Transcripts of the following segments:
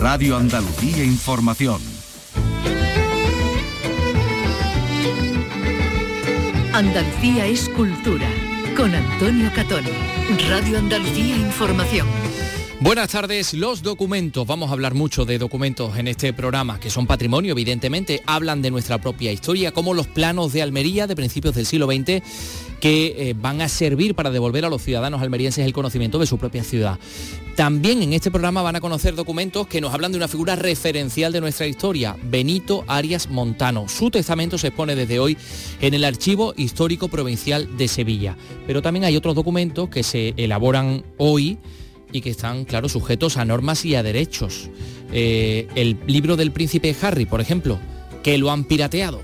Radio Andalucía Información. Andalucía es cultura. Con Antonio Catón. Radio Andalucía Información. Buenas tardes, los documentos, vamos a hablar mucho de documentos en este programa, que son patrimonio, evidentemente, hablan de nuestra propia historia, como los planos de Almería de principios del siglo XX, que eh, van a servir para devolver a los ciudadanos almerienses el conocimiento de su propia ciudad. También en este programa van a conocer documentos que nos hablan de una figura referencial de nuestra historia, Benito Arias Montano. Su testamento se expone desde hoy en el Archivo Histórico Provincial de Sevilla. Pero también hay otros documentos que se elaboran hoy y que están, claro, sujetos a normas y a derechos. Eh, el libro del príncipe Harry, por ejemplo, que lo han pirateado.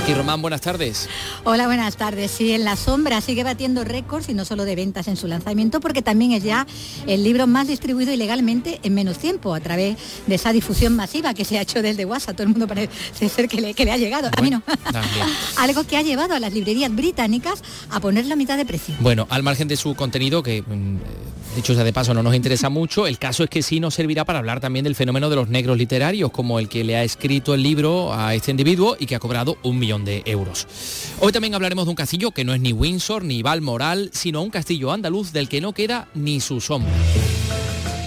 Vicky Román, buenas tardes. Hola, buenas tardes. Sí, en la sombra sigue batiendo récords y no solo de ventas en su lanzamiento, porque también es ya el libro más distribuido ilegalmente en menos tiempo, a través de esa difusión masiva que se ha hecho desde WhatsApp. Todo el mundo parece ser que le, que le ha llegado. a mí no. Algo que ha llevado a las librerías británicas a poner la mitad de precio. Bueno, al margen de su contenido, que mm, dicho sea de paso no nos interesa mucho, el caso es que sí nos servirá para hablar también del fenómeno de los negros literarios, como el que le ha escrito el libro a este individuo y que ha cobrado un millón de euros. Hoy también hablaremos de un castillo que no es ni Windsor ni Balmoral, sino un castillo andaluz del que no queda ni su sombra.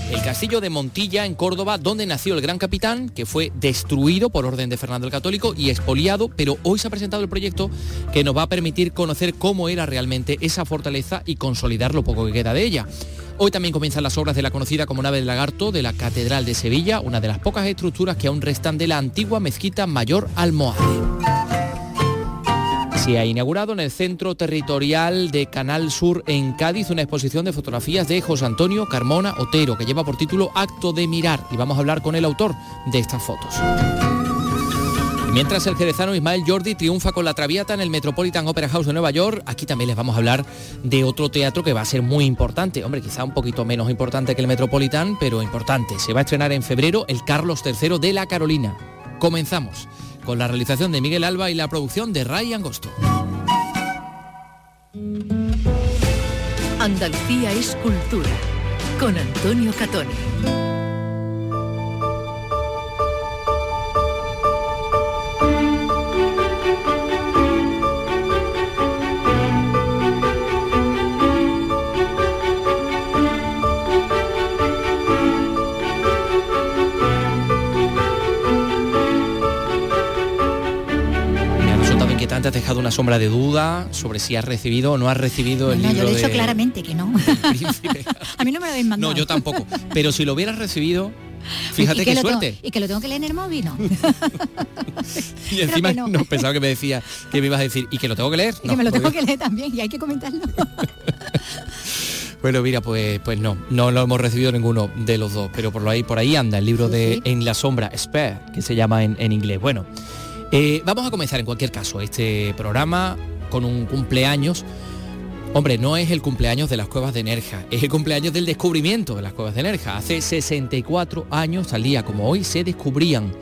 El castillo de Montilla, en Córdoba, donde nació el gran capitán, que fue destruido por orden de Fernando el Católico y expoliado, pero hoy se ha presentado el proyecto que nos va a permitir conocer cómo era realmente esa fortaleza y consolidar lo poco que queda de ella. Hoy también comienzan las obras de la conocida como nave del lagarto de la Catedral de Sevilla, una de las pocas estructuras que aún restan de la antigua mezquita mayor almohade se ha inaugurado en el Centro Territorial de Canal Sur en Cádiz una exposición de fotografías de José Antonio Carmona Otero que lleva por título Acto de Mirar y vamos a hablar con el autor de estas fotos. Mientras el jerezano Ismael Jordi triunfa con la Traviata en el Metropolitan Opera House de Nueva York, aquí también les vamos a hablar de otro teatro que va a ser muy importante. Hombre, quizá un poquito menos importante que el Metropolitan, pero importante. Se va a estrenar en febrero el Carlos III de la Carolina. Comenzamos con la realización de Miguel Alba y la producción de Ray Angosto. Andalucía es cultura, con Antonio Catoni. Has dejado una sombra de duda sobre si has recibido o no has recibido el libro yo he dicho claramente que no. a mí no me lo habéis mandado. No, yo tampoco. Pero si lo hubieras recibido, Fíjate qué suerte. y que lo tengo que leer en el móvil, ¿no? y encima no. pensaba que me decía que me ibas a decir, y que lo tengo que leer. Y que me lo tengo que leer también, y hay que comentarlo. bueno, mira, pues, pues no, no lo hemos recibido ninguno de los dos, pero por ahí, por ahí anda el libro de En la sombra, Spare, que se llama en, en inglés. Bueno, eh, vamos a comenzar en cualquier caso este programa con un cumpleaños. Hombre, no es el cumpleaños de las cuevas de Nerja, es el cumpleaños del descubrimiento de las cuevas de Nerja. Hace 64 años, al día como hoy, se descubrían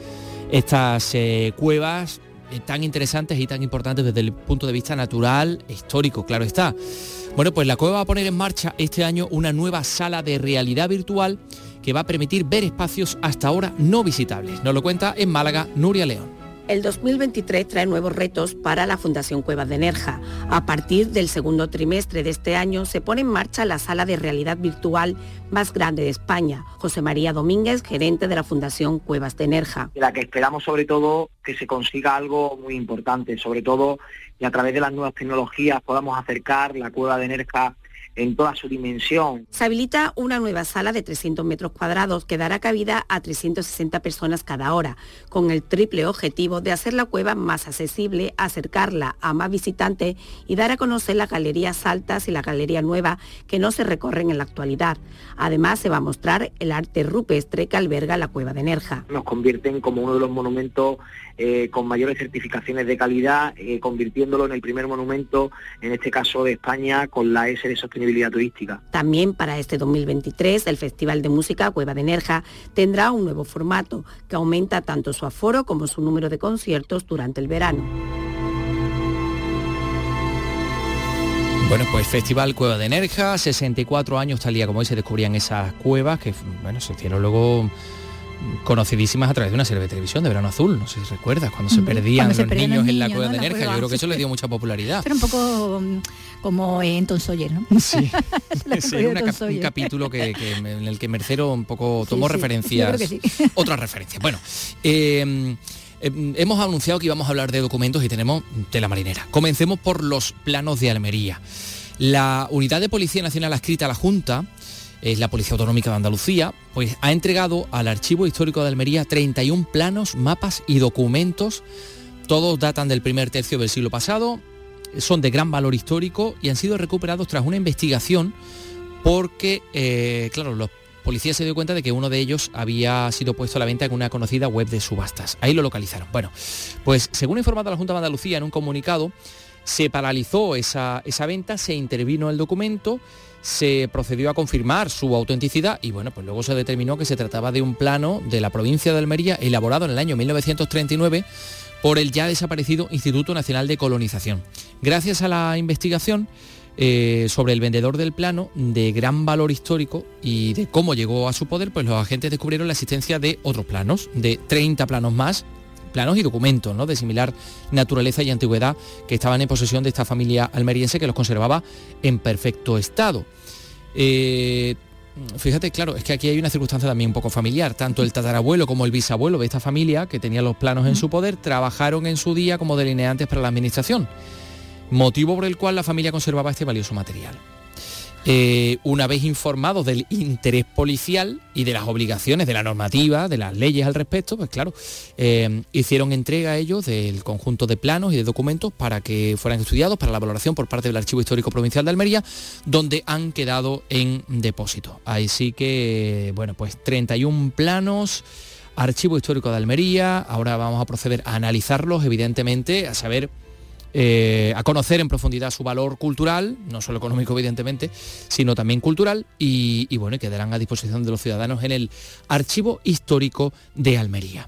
estas eh, cuevas eh, tan interesantes y tan importantes desde el punto de vista natural histórico, claro está. Bueno, pues la cueva va a poner en marcha este año una nueva sala de realidad virtual que va a permitir ver espacios hasta ahora no visitables. Nos lo cuenta en Málaga Nuria León. El 2023 trae nuevos retos para la Fundación Cuevas de Nerja. A partir del segundo trimestre de este año se pone en marcha la sala de realidad virtual más grande de España. José María Domínguez, gerente de la Fundación Cuevas de Nerja. La que esperamos sobre todo que se consiga algo muy importante, sobre todo y a través de las nuevas tecnologías podamos acercar la Cueva de Nerja en toda su dimensión. Se habilita una nueva sala de 300 metros cuadrados que dará cabida a 360 personas cada hora, con el triple objetivo de hacer la cueva más accesible, acercarla a más visitantes y dar a conocer las galerías altas y la galería nueva que no se recorren en la actualidad. Además, se va a mostrar el arte rupestre que alberga la cueva de Nerja. Nos convierten como uno de los monumentos eh, con mayores certificaciones de calidad, eh, convirtiéndolo en el primer monumento, en este caso de España, con la S de sostenibilidad turística. También para este 2023, el Festival de Música Cueva de Nerja tendrá un nuevo formato que aumenta tanto su aforo como su número de conciertos durante el verano. Bueno, pues Festival Cueva de Nerja, 64 años tal día como hoy se descubrían esas cuevas que, bueno, se hicieron luego conocidísimas a través de una serie de televisión de Verano Azul, no sé si recuerdas, cuando se perdían los niños, en la cueva de Nerja, yo creo que eso le dio mucha popularidad. Era un poco como en Tom Sawyer, ¿no? Sí, un capítulo que, en el que Mercero un poco tomó referencias, otras referencias. Bueno, eh, eh, hemos anunciado que íbamos a hablar de documentos y tenemos tela marinera. Comencemos por los planos de Almería. La Unidad de Policía Nacional adscrita a la Junta, es la Policía Autonómica de Andalucía, pues ha entregado al Archivo Histórico de Almería 31 planos, mapas y documentos. Todos datan del primer tercio del siglo pasado, son de gran valor histórico y han sido recuperados tras una investigación porque, eh, claro, los policía se dio cuenta de que uno de ellos había sido puesto a la venta en una conocida web de subastas. Ahí lo localizaron. Bueno, pues según ha informado la Junta de Andalucía en un comunicado, se paralizó esa, esa venta, se intervino el documento, se procedió a confirmar su autenticidad y bueno, pues luego se determinó que se trataba de un plano de la provincia de Almería elaborado en el año 1939 por el ya desaparecido Instituto Nacional de Colonización. Gracias a la investigación, eh, sobre el vendedor del plano de gran valor histórico y de cómo llegó a su poder, pues los agentes descubrieron la existencia de otros planos, de 30 planos más, planos y documentos ¿no? de similar naturaleza y antigüedad que estaban en posesión de esta familia almeriense que los conservaba en perfecto estado. Eh, fíjate, claro, es que aquí hay una circunstancia también un poco familiar. Tanto el tatarabuelo como el bisabuelo de esta familia, que tenía los planos en su poder, trabajaron en su día como delineantes para la administración motivo por el cual la familia conservaba este valioso material. Eh, una vez informados del interés policial y de las obligaciones de la normativa, de las leyes al respecto, pues claro, eh, hicieron entrega a ellos del conjunto de planos y de documentos para que fueran estudiados para la valoración por parte del Archivo Histórico Provincial de Almería, donde han quedado en depósito. Así que, bueno, pues 31 planos. Archivo Histórico de Almería, ahora vamos a proceder a analizarlos, evidentemente, a saber eh, a conocer en profundidad su valor cultural, no solo económico evidentemente, sino también cultural y, y bueno, quedarán a disposición de los ciudadanos en el Archivo Histórico de Almería.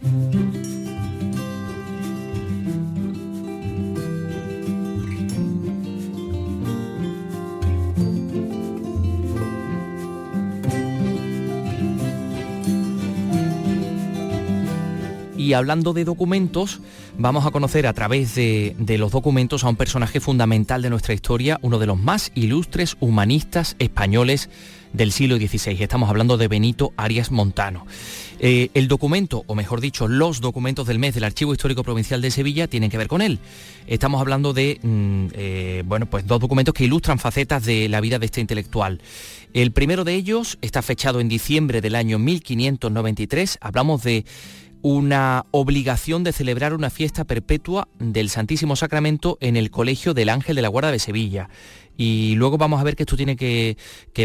Y hablando de documentos, vamos a conocer a través de, los documentos a un personaje fundamental de nuestra historia, uno de los más ilustres humanistas españoles del siglo XVI. Estamos hablando de Benito Arias Montano. Eh, el documento, o mejor dicho, los documentos del mes del Archivo Histórico Provincial de Sevilla tienen que ver con él. Estamos hablando de mm, eh, bueno, pues dos documentos que ilustran facetas de la vida de este intelectual. El primero de ellos está fechado en diciembre del año 1593. Hablamos de una obligación de celebrar una fiesta perpetua del Santísimo Sacramento en el Colegio del Ángel de la Guarda de Sevilla. Y luego vamos a ver que esto tiene que,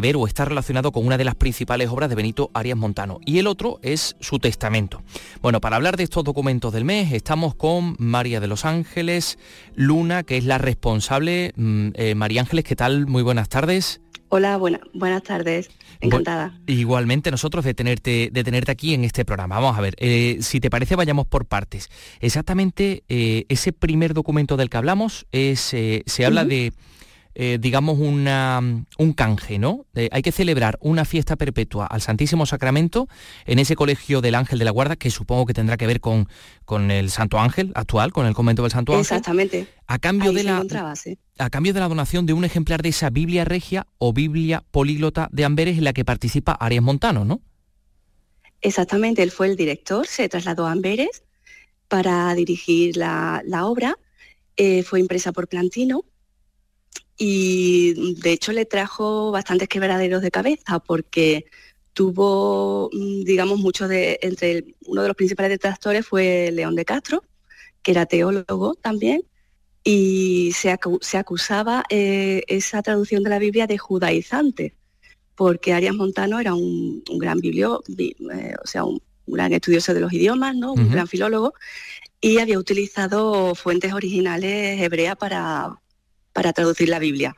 ver o está relacionado con una de las principales obras de Benito Arias Montano. Y el otro es su testamento. Bueno, para hablar de estos documentos del mes estamos con María de los Ángeles Luna, que es la responsable. Mm, eh, María Ángeles, ¿qué tal? Muy buenas tardes. Hola, buenas tardes. Encantada. igualmente nosotros de tenerte, de tenerte aquí en este programa. Vamos a ver, eh, si te parece vayamos por partes. Exactamente eh, ese primer documento del que hablamos es, eh, se habla de eh, digamos, una, un canje, ¿no? hay que celebrar una fiesta perpetua al Santísimo Sacramento en ese colegio del Ángel de la Guarda, que supongo que tendrá que ver con, con el Santo Ángel actual, con el convento del Santo Ángel. Exactamente. A cambio, de la, a cambio de la donación de un ejemplar de esa Biblia regia o Biblia políglota de Amberes en la que participa Arias Montano, ¿no? Exactamente, él fue el director, se trasladó a Amberes para dirigir la, obra, eh, fue impresa por Plantino y de hecho le trajo bastantes quebraderos de cabeza porque tuvo, mm, digamos, mucho de, entre uno de los principales detractores fue León de Castro, que era teólogo también, y se, acusaba eh, esa traducción de la Biblia de judaizante, porque Arias Montano era un, gran biblio, eh, o sea, un, gran estudioso de los idiomas, ¿no? un gran filólogo, y había utilizado fuentes originales hebreas para, para traducir la Biblia.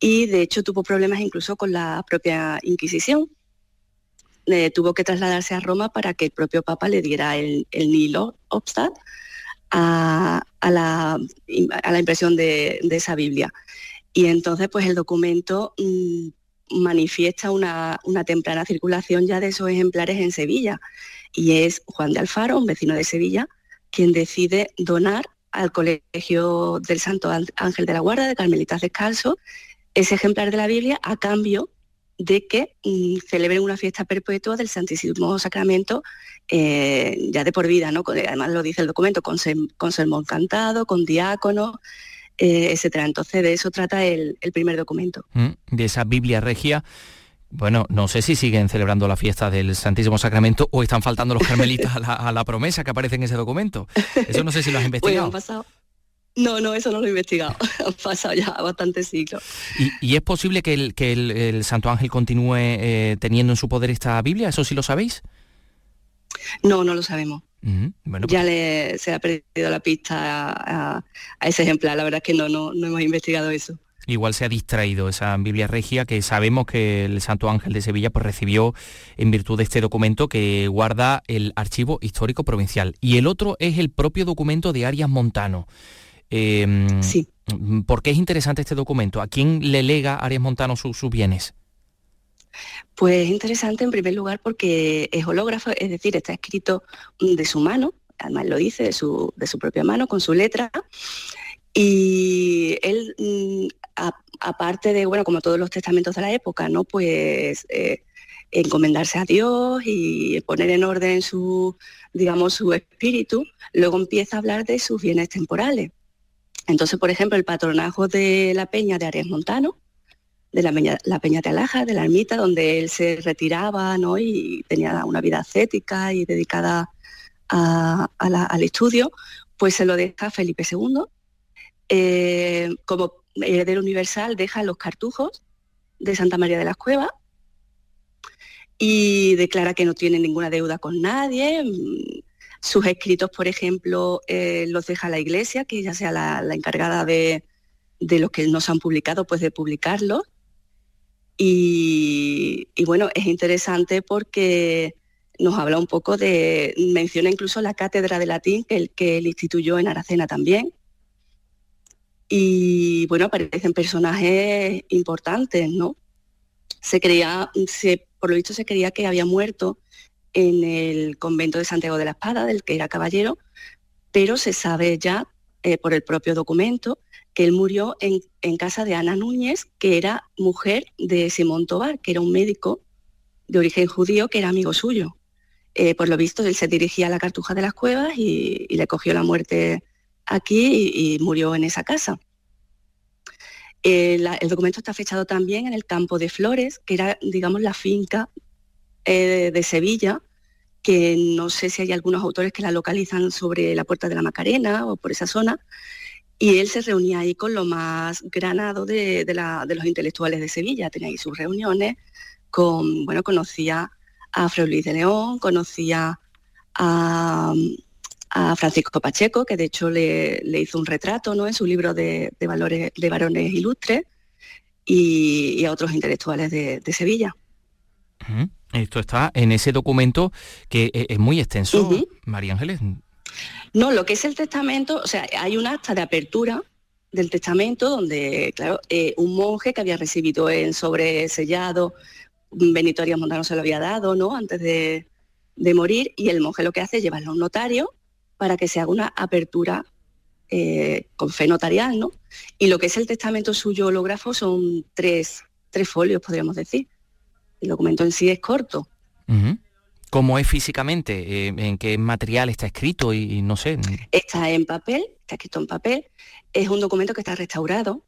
Y de hecho tuvo problemas incluso con la propia Inquisición. Eh, tuvo que trasladarse a Roma para que el propio Papa le diera el, Nilo Obstat a, la, impresión de, esa Biblia. Y entonces, pues el documento mm, manifiesta una, temprana circulación ya de esos ejemplares en Sevilla. Y es Juan de Alfaro, un vecino de Sevilla, quien decide donar al Colegio del Santo Ángel de la Guarda de Carmelitas Descalzos ese ejemplar de la Biblia a cambio de que mm, celebren una fiesta perpetua del Santísimo Sacramento eh, ya de por vida, ¿no? Además lo dice el documento, con, sermón cantado, con diácono, eh, etcétera. Entonces de eso trata el, primer documento. Mm, de esa Biblia regia. Bueno, no sé si siguen celebrando la fiesta del Santísimo Sacramento o están faltando los carmelitas a la, promesa que aparece en ese documento. Eso no sé si lo has investigado. No, no, eso no lo he investigado. Han pasado ya bastantes siglos. ¿Y, es posible que el, que el, Santo Ángel continúe eh, teniendo en su poder esta Biblia? ¿Eso sí lo sabéis? No, no lo sabemos. bueno, ya le, se ha perdido la pista a, ese ejemplar. La verdad es que no, no, no hemos investigado eso. Igual se ha distraído esa Biblia regia que sabemos que el Santo Ángel de Sevilla pues, recibió en virtud de este documento que guarda el Archivo Histórico Provincial. Y el otro es el propio documento de Arias Montano. Em, sí. ¿Por qué es interesante este documento? ¿A quién le lega Arias Montano sus bienes? Pues es interesante en primer lugar porque es hológrafo, es decir, está escrito de su mano, además lo dice, de su, de su propia mano, con su letra. Y él, mm, aparte de, bueno, como todos los testamentos de la época, ¿no? Pues eh, encomendarse a Dios y poner en orden su, digamos, su espíritu, luego empieza a hablar de sus bienes temporales. Entonces, por ejemplo, el patronajo de la peña de Arias Montano, de la peña, de Alaja, de la ermita, donde él se retiraba ¿no? y tenía una vida ascética y dedicada al estudio, pues se lo deja Felipe II. Eh, como heredero universal deja los cartujos de Santa María de las Cuevas y declara que no tiene ninguna deuda con nadie, sus escritos, por ejemplo, eh, los deja la iglesia, que ya sea la, encargada de, los que no se han publicado, pues de publicarlos. Y, bueno, es interesante porque nos habla un poco de, menciona incluso la cátedra de latín que que él instituyó en Aracena también. Y bueno, aparecen personajes importantes, ¿no? Se creía, se, por lo visto se creía que había muerto en el convento de Santiago de la Espada, del que era caballero, pero se sabe ya eh, por el propio documento que él murió en, casa de Ana Núñez, que era mujer de Simón Tobar, que era un médico de origen judío que era amigo suyo. Eh, por lo visto, él se dirigía a la Cartuja de las Cuevas y, le cogió la muerte aquí y, murió en esa casa. el documento está fechado también en el campo de Flores, que era, digamos, la finca eh, de Sevilla, que no sé si hay algunos autores que la localizan sobre la Puerta de la Macarena o por esa zona, y él se reunía ahí con lo más granado de, los intelectuales de Sevilla, tenía ahí sus reuniones, con, bueno, conocía a Fray Luis de León, conocía a, Francisco Pacheco, que de hecho le, hizo un retrato ¿no? en su libro de, valores de varones ilustres, y, a otros intelectuales de, Sevilla. Esto está en ese documento que e-, es muy extenso, María Ángeles. No, lo que es el testamento, o sea, hay un acta de apertura del testamento donde, claro, eh, un monje que había recibido el sobresellado, Benito Arias Montano se lo había dado, ¿no? Antes de, morir, y el monje lo que hace es llevarlo a un notario para que se haga una apertura eh, con fe notarial, ¿no? Y lo que es el testamento suyo hológrafo son tres, tres folios, podríamos decir. El documento en sí es corto. ¿Cómo es físicamente? Eh, ¿En qué material está escrito? Y, no sé. Está en papel, está escrito en papel. Es un documento que está restaurado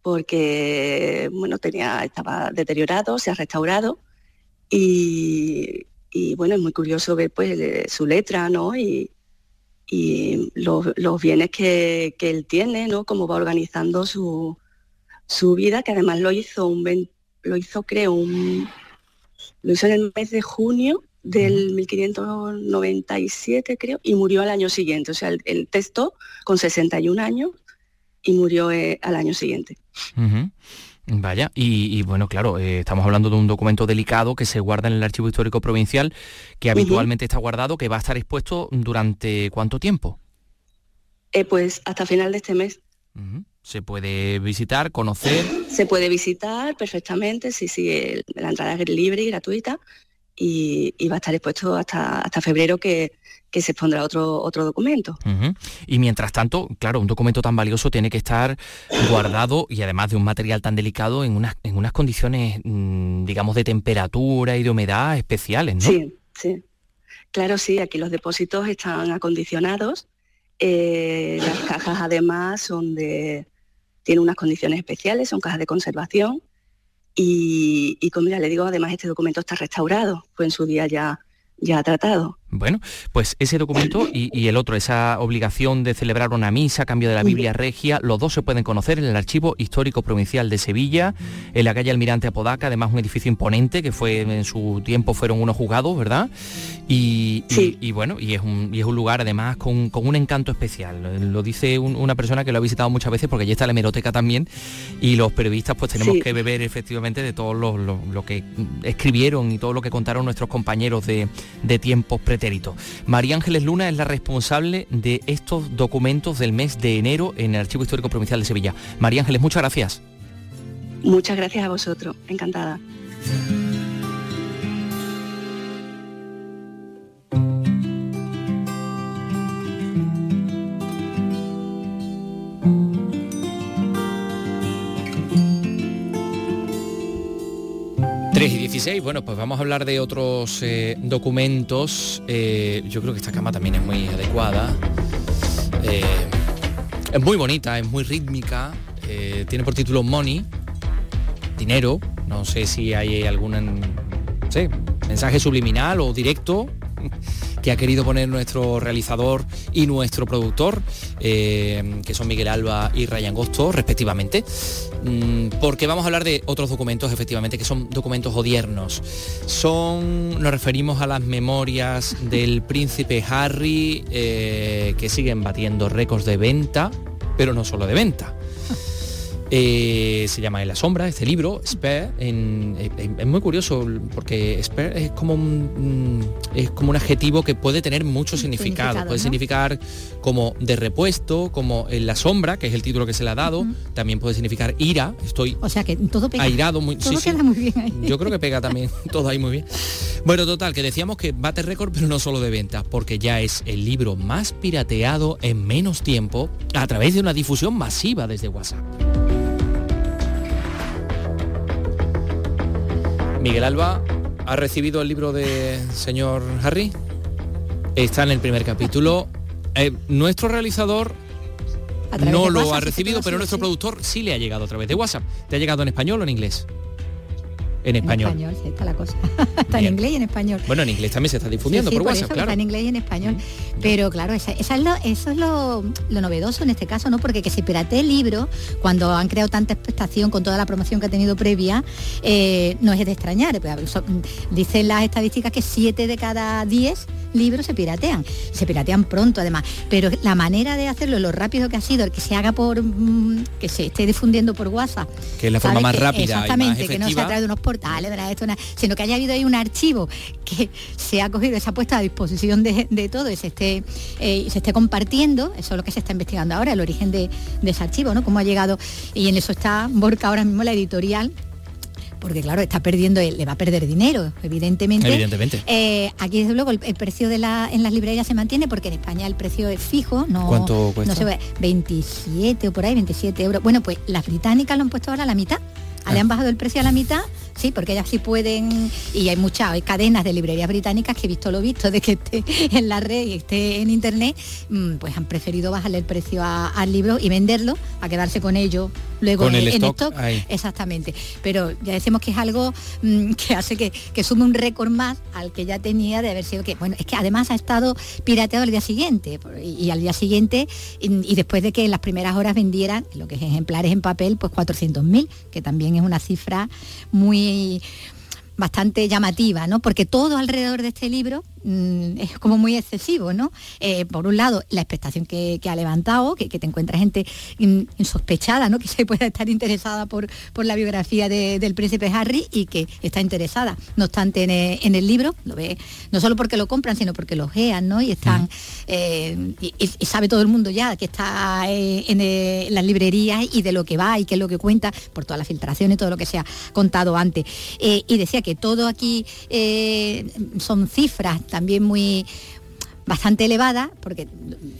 porque bueno, tenía, estaba deteriorado, se ha restaurado y, bueno, es muy curioso ver pues su letra, ¿no? Y, los, bienes que, él tiene, ¿no? Cómo va organizando su, su vida, que además lo hizo un, lo hizo creo un, lo hizo en el mes de junio del 1597 creo y murió al año siguiente. O sea, el, texto con 61 años y murió eh, al año siguiente. Vaya, y, bueno, claro, eh, estamos hablando de un documento delicado que se guarda en el Archivo Histórico Provincial, que habitualmente está guardado, que va a estar expuesto durante cuánto tiempo? Eh, pues hasta final de este mes. Se puede visitar, conocer. Se puede visitar perfectamente, sí, sí, la entrada es libre y gratuita y, va a estar expuesto hasta, hasta febrero que, se expondrá otro, otro documento. Y mientras tanto, claro, un documento tan valioso tiene que estar guardado y además de un material tan delicado en unas, en unas condiciones, mm, digamos, de temperatura y de humedad especiales, ¿no? Sí, sí. Claro, sí, aquí los depósitos están acondicionados. Eh, las cajas además son de, tienen unas condiciones especiales, son cajas de conservación y, y como ya le digo, además este documento está restaurado, fue en su día ya, ya tratado. Bueno, pues ese documento y, el otro, esa obligación de celebrar una misa a cambio de la Biblia regia, los dos se pueden conocer en el Archivo Histórico Provincial de Sevilla, en la calle Almirante Apodaca, además un edificio imponente que fue en su tiempo fueron unos juzgados, ¿verdad? Y, bueno, y es, un, es un lugar además con, un encanto especial. Lo dice una persona que lo ha visitado muchas veces porque allí está la hemeroteca también y los periodistas pues tenemos que beber efectivamente de todo lo, que escribieron y todo lo que contaron nuestros compañeros de, de tiempos María Ángeles Luna es la responsable de estos documentos del mes de enero en el Archivo Histórico Provincial de Sevilla. María Ángeles, muchas gracias. Muchas gracias a vosotros, encantada. 3 y 16, bueno, pues vamos a hablar de otros eh, documentos. Eh, yo creo que esta cama también es muy adecuada. Eh, es muy bonita, es muy rítmica. tiene por título Money, dinero. No sé si hay algún mensaje subliminal o directo que ha querido poner nuestro realizador y nuestro productor, eh, que son Miguel Alba y Ryan Gosto, respectivamente, mm, porque vamos a hablar de otros documentos, efectivamente, que son documentos odiernos. Son, nos referimos a las memorias del príncipe Harry, eh, que siguen batiendo récords de venta, pero no solo de venta. Eh, se llama En la sombra, este libro, Spare, es muy curioso porque Spare es como un, mm, es como un adjetivo que puede tener mucho significado. puede significar como de repuesto, como en la sombra, que es el título que se le ha dado, también puede significar ira, estoy o sea que todo pega. airado, muy, todo queda muy bien ahí. Yo creo que pega también todo ahí muy bien. Bueno, total, que decíamos que bate récord, pero no solo de ventas, porque ya es el libro más pirateado en menos tiempo a través de una difusión masiva desde WhatsApp. Miguel Alba ha recibido el libro de señor Harry. Está en el primer capítulo. Eh, nuestro realizador no lo ha recibido, pero nuestro productor sí le ha llegado a través de WhatsApp. ¿Te ha llegado en español o en inglés? En español. En español, sí, está la cosa. está en inglés y en español. Bueno, en inglés también se está difundiendo por, WhatsApp, claro. Está en inglés y en español. Pero claro, esa, es lo, eso es lo, novedoso en este caso, ¿no? Porque que se piratee el libro, cuando han creado tanta expectación con toda la promoción que ha tenido previa, eh, no es de extrañar. Pues, dicen las estadísticas que 7 de cada 10 libros se piratean. Se piratean pronto además. Pero la manera de hacerlo, lo rápido que ha sido, el que se haga por mm, que se esté difundiendo por WhatsApp. Que es la forma más rápida. Exactamente, que no se ha traído unos portales, sino que haya habido ahí un archivo que se ha cogido, se ha puesto a disposición de, todo y se esté, eh, se esté compartiendo, eso es lo que se está investigando ahora, el origen de, de ese archivo, ¿no? Cómo ha llegado, y en eso está Borca ahora mismo la editorial porque claro, está perdiendo, le va a perder dinero, evidentemente. Evidentemente. Eh, aquí desde luego el, precio de la, en las librerías se mantiene porque en España el precio es fijo, no, ¿Cuánto cuesta? no se ve, 27 o por ahí, 27 euros. Bueno, pues las británicas lo han puesto ahora a la mitad. Ah. Le han bajado el precio a la mitad Sí, porque ellas sí pueden, y hay muchas, hay cadenas de librerías británicas que he visto lo visto de que esté en la red y esté en internet, mm, pues han preferido bajarle el precio al libro y venderlo, a quedarse con ello luego en, el stock, Exactamente. Pero ya decimos que es algo mm, que hace que, sume un récord más al que ya tenía de haber sido que, bueno, es que además ha estado pirateado el día siguiente y, al día siguiente y, después de que en las primeras horas vendieran lo que es ejemplares en papel, pues 400.000, que también es una cifra muy bastante llamativa, ¿no? Porque todo alrededor de este libro mm, es como muy excesivo, ¿no? Eh, por un lado, la expectación que, ha levantado, que, te encuentra gente insospechada, ¿no? Que se pueda estar interesada por, por la biografía del príncipe Harry y que está interesada, no obstante, en el, libro, lo ve, no solo porque lo compran, sino porque lo gean, ¿no? Y están, eh, y, sabe todo el mundo ya que está eh, en, las librerías y de lo que va y qué es lo que cuenta, por todas las filtraciones, todo lo que se ha contado antes. y decía que todo aquí son cifras también muy bastante elevada, porque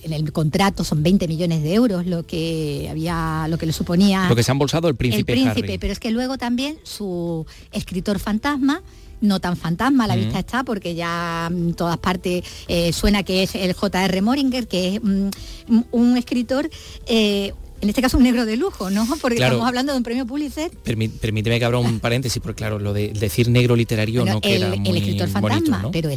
en el contrato son 20 millones de euros lo que había, lo que le suponía. Lo que se ha embolsado el príncipe. El príncipe, pero es que luego también su escritor fantasma, no tan fantasma, a la vista está, porque ya en todas partes eh, suena que es el J.R. Moringer, que es mm, un escritor eh, en este caso un negro de lujo, ¿no? Porque estamos hablando de un premio Pulitzer. permíteme que abra un paréntesis, porque claro, lo de decir negro literario no queda muy El escritor fantasma, pero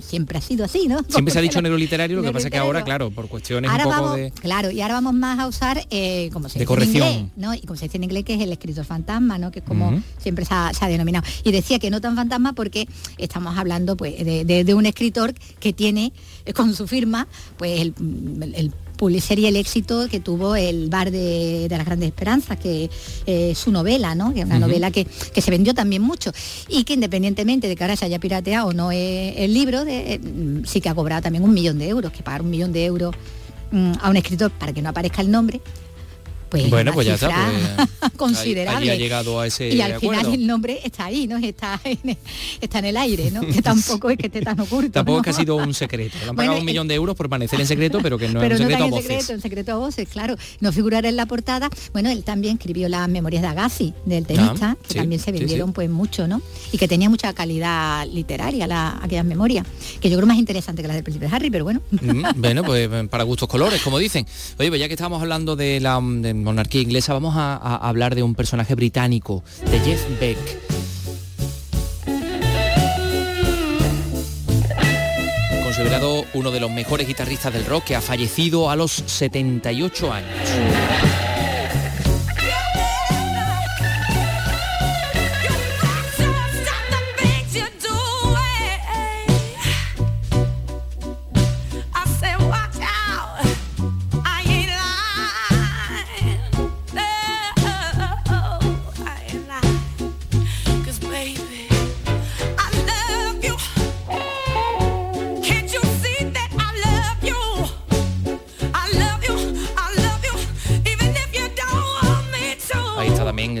siempre ha sido así, ¿no? Siempre se ha dicho negro literario, lo que pasa es que ahora, claro, por cuestiones un poco de... Claro, y ahora vamos más a usar, eh, como se dice en inglés, ¿no? Y como se dice en inglés, que es el escritor fantasma, ¿no? Que es como siempre se ha, denominado. Y decía que no tan fantasma porque estamos hablando pues de, un escritor que tiene eh, con su firma pues el y el éxito que tuvo el Bar de, las Grandes Esperanzas, que es eh, su novela, ¿no? que es una novela que, se vendió también mucho y que independientemente de que ahora se haya pirateado o no el libro, de, mm, sí que ha cobrado también un millón de euros, que pagar un millón de euros mm, a un escritor para que no aparezca el nombre, pues bueno, pues ya está. Pues, considerable. ha llegado a ese y al final el nombre está ahí, ¿no? Está en, está en el aire, ¿no? Que tampoco es que esté tan oculto. Tampoco es que ha sido un secreto. Le han pagado un millón de euros por permanecer en secreto, pero que no es un secreto a voces. Secreto, en secreto a voces, claro. No figurar en la portada. Bueno, él también escribió las memorias de Agassi, del tenista, que también se vendieron pues mucho, ¿no? Y que tenía mucha calidad literaria la, aquellas memorias, que yo creo más interesante que las del príncipe Harry, pero bueno. Mm, bueno, pues para gustos colores, como dicen. Oye, pues ya que estábamos hablando de la monarquía inglesa, vamos a, hablar de un personaje británico, de Jeff Beck. Considerado uno de los mejores guitarristas del rock que ha fallecido a los 78 años.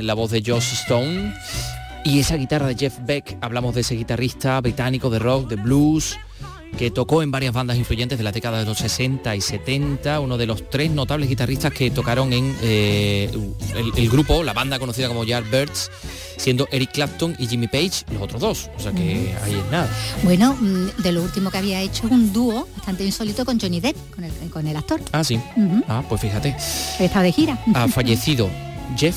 La voz de Josh Stone. Y esa guitarra de Jeff Beck, hablamos de ese guitarrista británico de rock, de blues, que tocó en varias bandas influyentes de la década de los 60 y 70, uno de los tres notables guitarristas que tocaron en eh, el, grupo, la banda conocida como Yardbirds, siendo Eric Clapton y Jimmy Page los otros dos, o sea que ahí es nada. Bueno, mm, de lo último que había hecho un dúo bastante insólito con Johnny Depp, con el, actor. Ah, sí. Ah, pues fíjate. Estaba de gira. Ha fallecido Jeff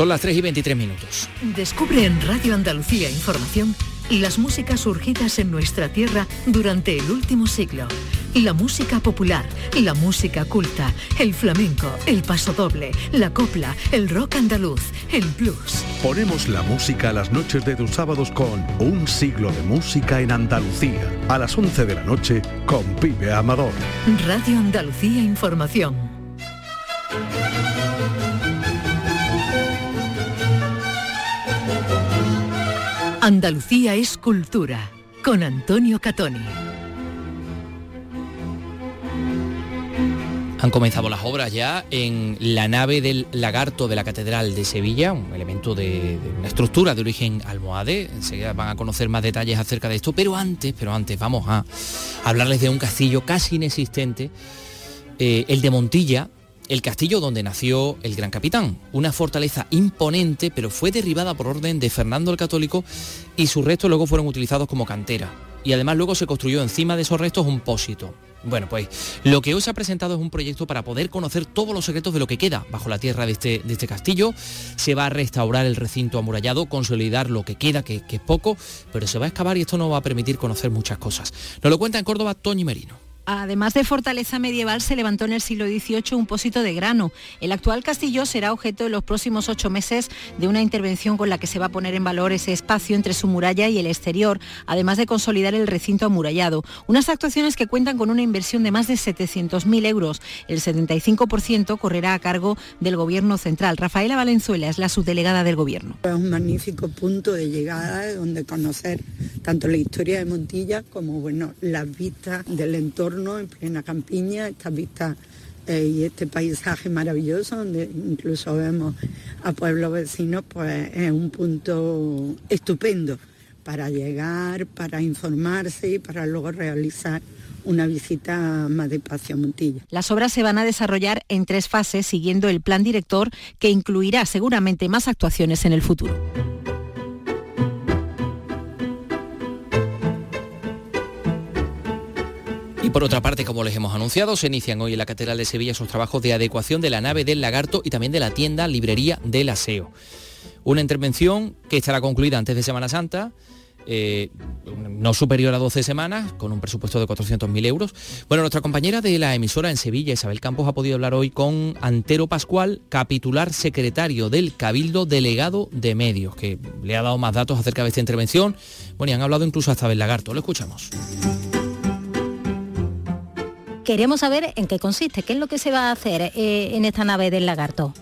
Son las 3 y 23 minutos. Descubre en Radio Andalucía Información las músicas surgidas en nuestra tierra durante el último siglo. La música popular, la música culta, el flamenco, el pasodoble, la copla, el rock andaluz, el blues. Ponemos la música a las noches de tus sábados con Un siglo de música en Andalucía. A las 11 de la noche con Pibe Amador. Radio Andalucía Información. Andalucía es cultura con Antonio Catoni. Han comenzado las obras ya en la nave del lagarto de la Catedral de Sevilla, un elemento de, una estructura de origen almohade. Enseguida van a conocer más detalles acerca de esto, pero antes, pero antes vamos a hablarles de un castillo casi inexistente, eh, el de Montilla, el castillo donde nació el gran capitán, una fortaleza imponente, pero fue derribada por orden de Fernando el Católico y sus restos luego fueron utilizados como cantera. Y además luego se construyó encima de esos restos un pósito. Bueno, pues lo que hoy se ha presentado es un proyecto para poder conocer todos los secretos de lo que queda bajo la tierra de este, este castillo. Se va a restaurar el recinto amurallado, consolidar lo que queda, que, que es poco, pero se va a excavar y esto nos va a permitir conocer muchas cosas. Nos lo cuenta en Córdoba Toñi Merino. Además de fortaleza medieval, se levantó en el siglo XVIII un pósito de grano. El actual castillo será objeto en los próximos ocho meses de una intervención con la que se va a poner en valor ese espacio entre su muralla y el exterior, además de consolidar el recinto amurallado. Unas actuaciones que cuentan con una inversión de más de 700.000 euros. El 75% correrá a cargo del Gobierno central. Rafaela Valenzuela es la subdelegada del Gobierno. Es un magnífico punto de llegada donde conocer tanto la historia de Montilla como bueno, las vistas del entorno en plena campiña, esta vista eh, y este paisaje maravilloso donde incluso vemos a pueblos vecinos, pues es un punto estupendo para llegar, para informarse y para luego realizar una visita más despacio a Montilla. Las obras se van a desarrollar en tres fases siguiendo el plan director que incluirá seguramente más actuaciones en el futuro. Y por otra parte, como les hemos anunciado, se inician hoy en la Catedral de Sevilla sus trabajos de adecuación de la nave del lagarto y también de la tienda librería del aseo. Una intervención que estará concluida antes de Semana Santa, eh, no superior a 12 semanas, con un presupuesto de 400.000 euros. Bueno, nuestra compañera de la emisora en Sevilla, Isabel Campos, ha podido hablar hoy con Antero Pascual, capitular secretario del Cabildo Delegado de Medios, que le ha dado más datos acerca de esta intervención. Bueno, y han hablado incluso hasta del lagarto. Lo escuchamos. Queremos saber en qué consiste, qué es lo que se va a hacer eh, en esta nave del lagarto.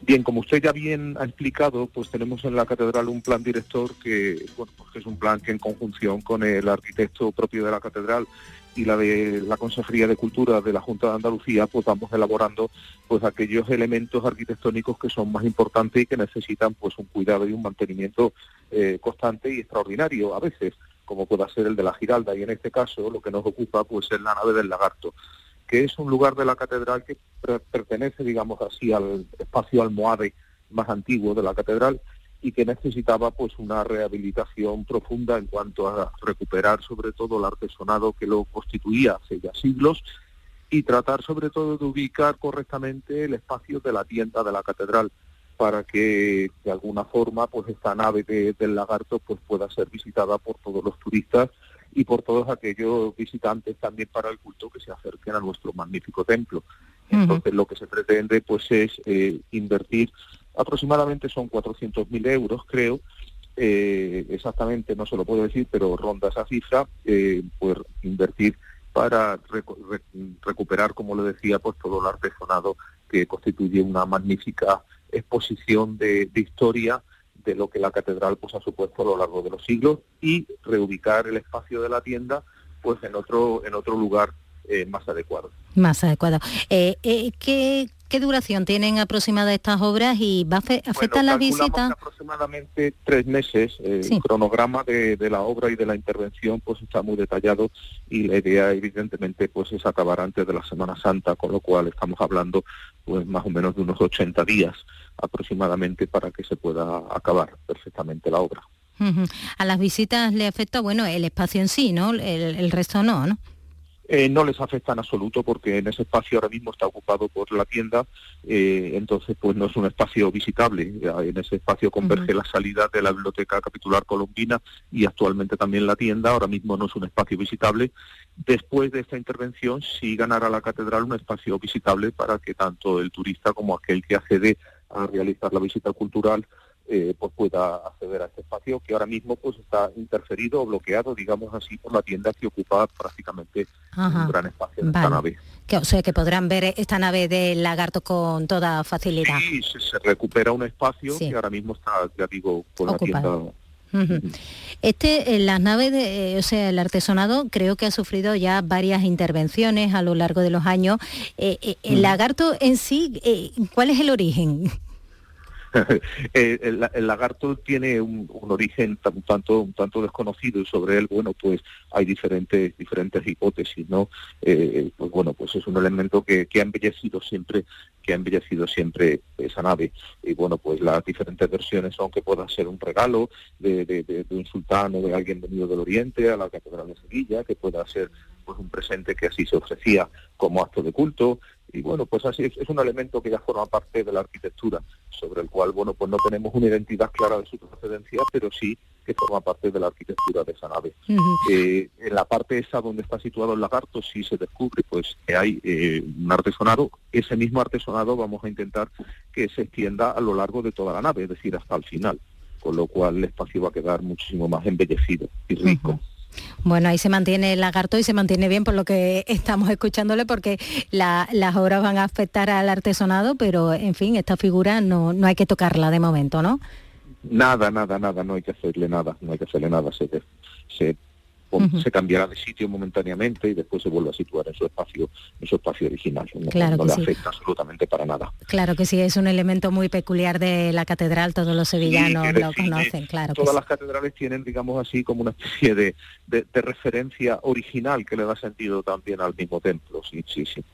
Bien, como usted ya bien ha explicado, pues tenemos en la catedral un plan director que, pues es un plan que en conjunción con el arquitecto propio de la catedral y la de la Consejería de Cultura de la Junta de Andalucía, pues vamos elaborando pues aquellos elementos arquitectónicos que son más importantes y que necesitan pues un cuidado y un mantenimiento eh, constante y extraordinario a veces como pueda ser el de la Giralda, y en este caso lo que nos ocupa pues es la nave del Lagarto, que es un lugar de la catedral que pertenece, digamos así, al espacio almohade más antiguo de la catedral y que necesitaba pues una rehabilitación profunda en cuanto a recuperar sobre todo el artesonado que lo constituía hace ya siglos y tratar sobre todo de ubicar correctamente el espacio de la tienda de la catedral para que de alguna forma pues esta nave del lagarto pues pueda ser visitada por todos los turistas y por todos aquellos visitantes también para el culto que se acerquen a nuestro magnífico templo. Entonces lo que se pretende pues es eh, invertir aproximadamente son 400.000 euros creo, eh, exactamente no se lo puedo decir, pero ronda esa cifra, eh, pues invertir para recuperar, como le decía, pues todo el artesonado que constituye una magnífica exposición de, historia de lo que la catedral pues ha supuesto a lo largo de los siglos y reubicar el espacio de la tienda pues en otro en otro lugar eh, más adecuado. Más adecuado. Eh, eh, ¿qué, ¿Qué duración tienen aproximada estas obras y va a afectar la visita? Aproximadamente tres meses. El cronograma de, la obra y de la intervención pues está muy detallado y la idea evidentemente pues es acabar antes de la Semana Santa, con lo cual estamos hablando pues más o menos de unos 80 días aproximadamente para que se pueda acabar perfectamente la obra. A las visitas le afecta, bueno, el espacio en sí, ¿no? El, el resto no, ¿no? Eh, no les afecta en absoluto porque en ese espacio ahora mismo está ocupado por la tienda, eh, entonces pues no es un espacio visitable. En ese espacio converge la salida de la Biblioteca Capitular Colombina y actualmente también la tienda, ahora mismo no es un espacio visitable. Después de esta intervención sí ganará la catedral un espacio visitable para que tanto el turista como aquel que accede a realizar la visita cultural eh, pues pueda acceder a este espacio que ahora mismo pues está interferido o bloqueado, digamos así, por la tienda que ocupa prácticamente un gran espacio de esta nave. Que, o sea, que podrán ver esta nave del lagarto con toda facilidad. Sí, se, recupera un espacio que ahora mismo está, ya digo, con la tienda Este, las naves, de, eh, o sea, el artesonado creo que ha sufrido ya varias intervenciones a lo largo de los años. Eh, el lagarto en sí, ¿cuál es el origen? Eh, el, lagarto tiene un, origen un tanto, tanto desconocido y sobre él, bueno, pues hay diferentes, diferentes hipótesis, ¿no? Eh, pues bueno, pues es un elemento que, que ha embellecido siempre que ha embellecido siempre esa nave. Y bueno, pues las diferentes versiones son que pueda ser un regalo de, un sultán o de alguien venido del Oriente a la Catedral de Sevilla, que pueda ser pues un presente que así se ofrecía como acto de culto. Y bueno, pues así es, un elemento que ya forma parte de la arquitectura, sobre el cual, bueno, pues no tenemos una identidad clara de su procedencia, pero sí que forma parte de la arquitectura de esa nave. Eh, en la parte esa donde está situado el lagarto, si se descubre pues que hay eh, un artesonado, ese mismo artesonado vamos a intentar que se extienda a lo largo de toda la nave, es decir, hasta el final, con lo cual el espacio va a quedar muchísimo más embellecido y rico. Bueno, ahí se mantiene el lagarto y se mantiene bien por lo que estamos escuchándole porque las obras van a afectar al artesonado, pero en fin, esta figura no, no hay que tocarla de momento, ¿no? Nada, nada, nada, no hay que hacerle nada, no hay que hacerle nada, se, se se cambiará de sitio momentáneamente y después se vuelve a situar en su espacio, en su espacio original. No, le afecta absolutamente para nada. Claro que sí, es un elemento muy peculiar de la catedral, todos los sevillanos lo conocen, claro. Todas las catedrales tienen, digamos así, como una especie de, de, referencia original que le da sentido también al mismo templo, sí, sí, sí.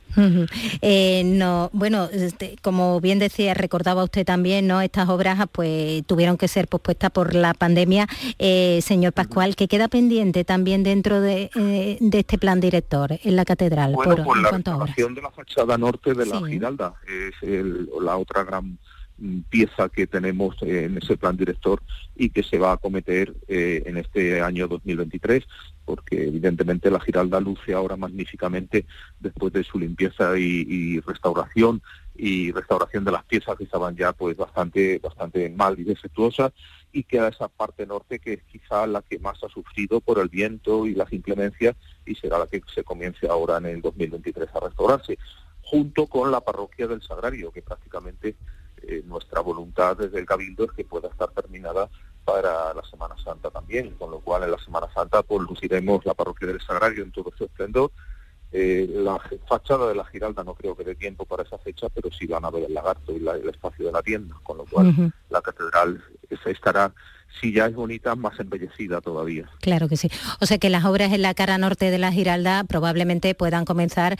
Eh, no, bueno, este, como bien decía, recordaba usted también, ¿no? Estas obras pues tuvieron que ser pospuestas por la pandemia. Eh, señor Pascual, ¿qué queda pendiente también dentro de, eh, este plan director en la catedral? Bueno, por, pues la restauración de la fachada norte de la Giralda, es la otra gran pieza que tenemos en ese plan director y que se va a acometer en este año 2023 porque evidentemente la Giralda luce ahora magníficamente después de su limpieza y, restauración y restauración de las piezas que estaban ya pues bastante bastante mal y defectuosas y queda esa parte norte que es quizá la que más ha sufrido por el viento y las inclemencias y será la que se comience ahora en el 2023 a restaurarse junto con la parroquia del Sagrario que prácticamente eh, nuestra voluntad desde el Cabildo es que pueda estar terminada para la Semana Santa también, con lo cual en la Semana Santa pues luciremos la parroquia del Sagrario en todo su esplendor. Eh, la fachada de la Giralda no creo que dé tiempo para esa fecha, pero sí van a ver el lagarto y el espacio de la tienda, con lo cual la catedral estará si ya es bonita, más embellecida todavía. Claro que sí. O sea que las obras en la cara norte de la Giralda probablemente puedan comenzar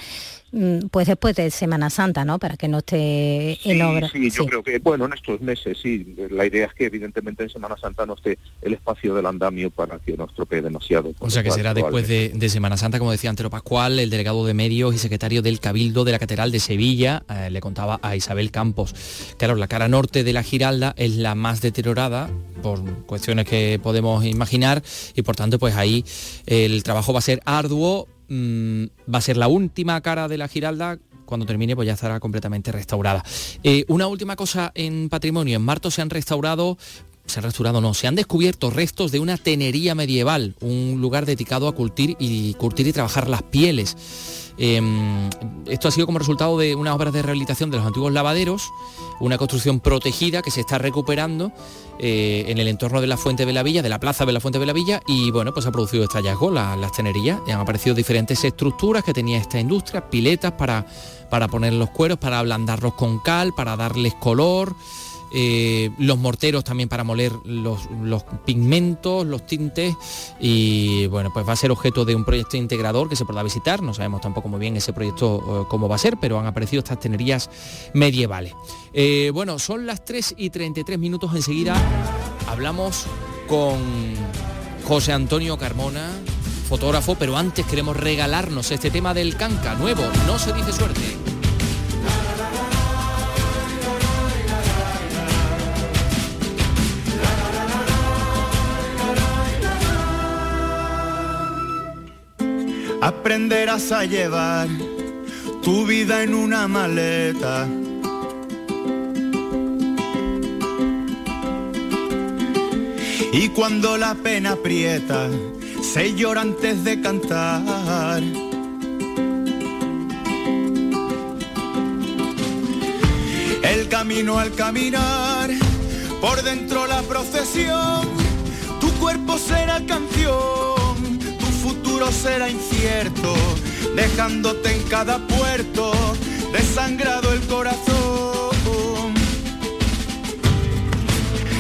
mm, pues después de Semana Santa, ¿no? Para que no esté en obra. Sí, yo creo que, bueno, en estos meses, sí. La idea es que evidentemente en Semana Santa no esté el espacio del andamio para que no estropee demasiado. O sea que será después de, Semana Santa, como decía Antero Pascual, el delegado de medios y secretario del Cabildo de la Catedral de Sevilla, eh, le contaba a Isabel Campos. Claro, la cara norte de la Giralda es la más deteriorada por cuestiones que podemos imaginar y por tanto pues ahí el trabajo va a ser arduo, mm, va a ser la última cara de la Giralda cuando termine pues ya estará completamente restaurada. Eh, una última cosa en patrimonio, en Marto se han restaurado se han restaurado, no, se han descubierto restos de una tenería medieval, un lugar dedicado a curtir y, curtir y trabajar las pieles. Em, esto ha sido como resultado de unas obras de rehabilitación de los antiguos lavaderos, una construcción protegida que se está recuperando eh, en el entorno de la Fuente de la Villa, de la plaza de la Fuente de la Villa, y bueno, pues ha producido este hallazgo, las tenerías, y han aparecido diferentes estructuras que tenía esta industria, piletas para, para poner los cueros, para ablandarlos con cal, para darles color. Eh, los morteros también para moler los, pigmentos, los tintes y bueno, pues va a ser objeto de un proyecto integrador que se podrá visitar, no sabemos tampoco muy bien ese proyecto eh, cómo va a ser, pero han aparecido estas tenerías medievales. Eh, bueno, son las 3 y 33 minutos enseguida, hablamos con José Antonio Carmona, fotógrafo, pero antes queremos regalarnos este tema del canca nuevo, no se dice suerte. Aprenderás a llevar tu vida en una maleta. Y cuando la pena aprieta, se llora antes de cantar. El camino al caminar, por dentro la procesión, tu cuerpo será canción será incierto, dejándote en cada puerto, desangrado el corazón.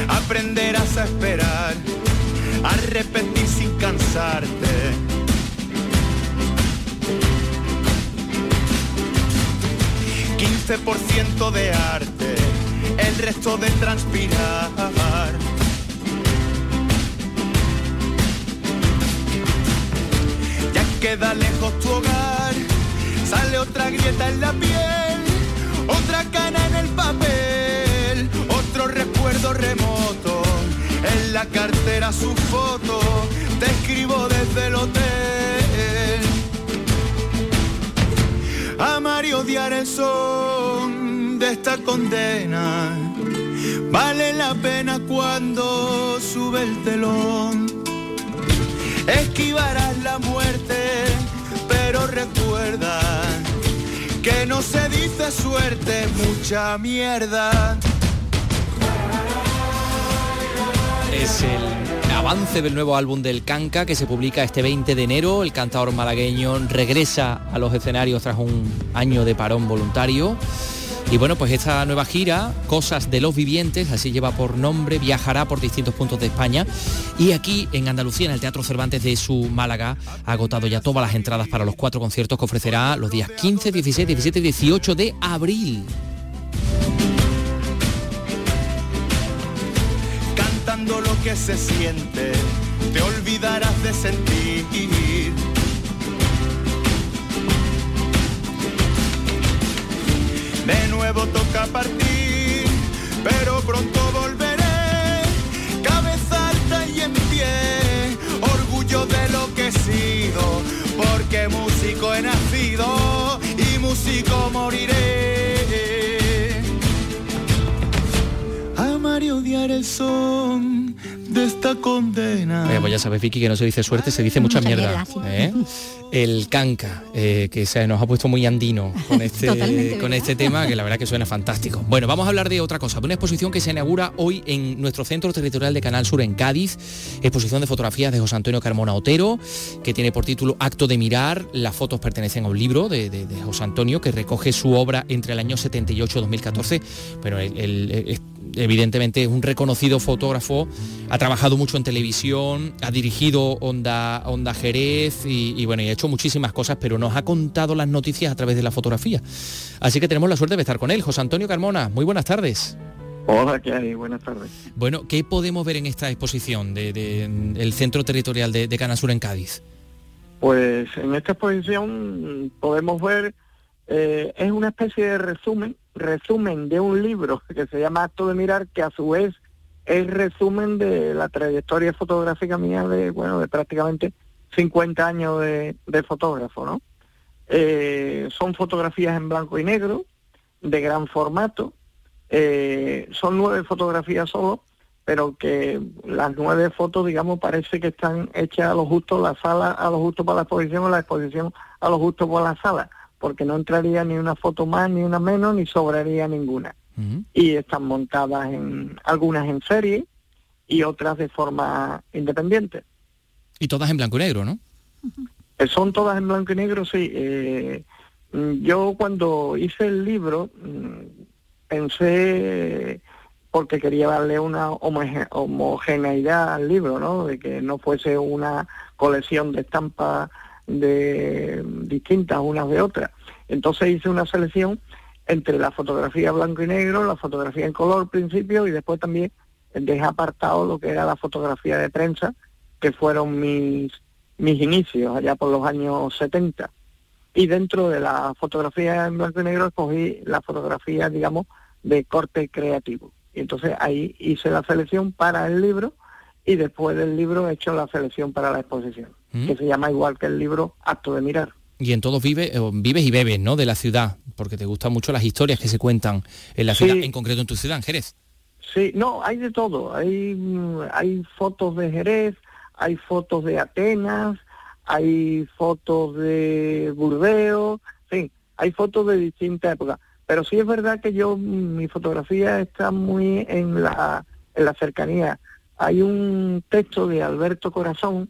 aprenderás a esperar, a repetir sin cansarte. ...15% de arte, el resto de transpirar. Queda lejos tu hogar, sale otra grieta en la piel, otra cana en el papel, otro recuerdo remoto, en la cartera su foto, te escribo desde el hotel. Amar y odiar el son de esta condena, vale la pena cuando sube el telón. Esquivarás la muerte, pero recuerda que no se dice suerte, mucha mierda. Es el avance del nuevo álbum del Canca que se publica este 20 de enero. El cantador malagueño regresa a los escenarios tras un año de parón voluntario. Y bueno, pues esta nueva gira, Cosas de los Vivientes, así lleva por nombre, viajará por distintos puntos de España. Y aquí en Andalucía, en el Teatro Cervantes de su Málaga, ha agotado ya todas las entradas para los cuatro conciertos que ofrecerá los días 15, 16, 17 y 18 de abril. Cantando lo que se siente, te olvidarás de sentir. De nuevo toca partir, pero pronto volveré. Cabeza alta y en pie, orgullo de lo que he sido, porque músico he nacido y músico moriré. Amar y odiar el son de esta condena. Oye, pues ya sabes, Vicky, que no se dice suerte, se dice mucha, Mucha mierda. ¿eh? El canca, eh, que se nos ha puesto muy andino con este, con este tema, que la verdad que suena fantástico. Bueno, vamos a hablar de otra cosa, de una exposición que se inaugura hoy en nuestro centro territorial de Canal Sur en Cádiz, exposición de fotografías de José Antonio Carmona Otero, que tiene por título Acto de Mirar. Las fotos pertenecen a un libro de, de- de José Antonio que recoge su obra entre el año 78 y 2014. Pero eh, es- evidentemente es un reconocido fotógrafo, ha trabajado mucho en televisión, ha dirigido Onda, Onda Jerez y, y bueno, y ha hecho muchísimas cosas, pero nos ha contado las noticias a través de la fotografía. Así que tenemos la suerte de estar con él. José Antonio Carmona, muy buenas tardes. Hola, ¿qué hay? Buenas tardes. Bueno, ¿qué podemos ver en esta exposición del de, el Centro Territorial de, de Canasur en Cádiz? Pues en esta exposición podemos ver, eh, es una especie de resumen, resumen de un libro que se llama Acto de Mirar, que a su vez es resumen de la trayectoria fotográfica mía de, bueno, de prácticamente 50 años de, fotógrafo, ¿no? Eh, son fotografías en blanco y negro, de gran formato, eh, son nueve fotografías solo, pero que las nueve fotos, digamos, parece que están hechas a lo justo la sala, a lo justo para la exposición o la exposición a lo justo para la sala, porque no entraría ni una foto más, ni una menos, ni sobraría ninguna. Y están montadas en algunas en serie y otras de forma independiente. Y todas en blanco y negro, ¿no? Eh, Son todas en blanco y negro, sí. Eh, mm, yo cuando hice el libro mm, pensé, porque quería darle una homoge- homogeneidad al libro, ¿no? De que no fuese una colección de estampas de distintas unas de otras. Entonces hice una selección entre la fotografía blanco y negro, la fotografía en color principio y después también dejé apartado lo que era la fotografía de prensa, que fueron mis, mis inicios allá por los años 70. Y dentro de la fotografía en blanco y negro escogí la fotografía, digamos, de corte creativo. Y entonces ahí hice la selección para el libro y después del libro he hecho la selección para la exposición, que se llama igual que el libro Acto de Mirar. Y en todos vive, eh, vives y bebes, ¿no? De la ciudad, porque te gustan mucho las historias que se cuentan en la Sí. ciudad, en concreto en tu ciudad, en Jerez. Sí, no, hay de todo. Hay, mm, hay fotos de Jerez, hay fotos de Atenas, hay fotos de Burdeos, sí, hay fotos de distintas épocas. Pero sí es verdad que yo, mm, mi fotografía está muy en la, en la cercanía. Hay un texto de Alberto Corazón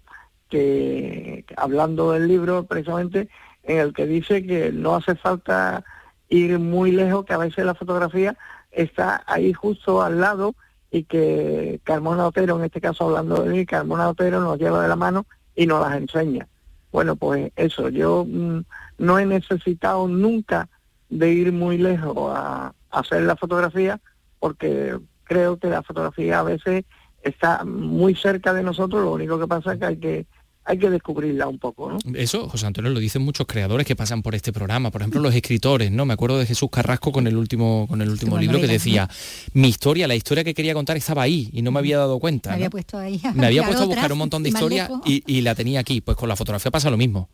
que, hablando del libro precisamente, en el que dice que no hace falta ir muy lejos, que a veces la fotografía está ahí justo al lado y que Carmona Otero, en este caso hablando de mí, Carmona Otero nos lleva de la mano y nos las enseña. Bueno, pues eso, yo mm, no he necesitado nunca de ir muy lejos a, a hacer la fotografía porque creo que la fotografía a veces está muy cerca de nosotros, lo único que pasa es que hay que hay que descubrirla un poco, ¿no? Eso, José Antonio, lo dicen muchos creadores que pasan por este programa, por ejemplo, los escritores, ¿no? Me acuerdo de Jesús Carrasco con el último, con el último libro que decía, mi historia, la historia que quería contar estaba ahí y no me había dado cuenta. Me había puesto ahí. Me había puesto a buscar un montón de historias y, y, la tenía aquí. Pues con la fotografía pasa lo mismo.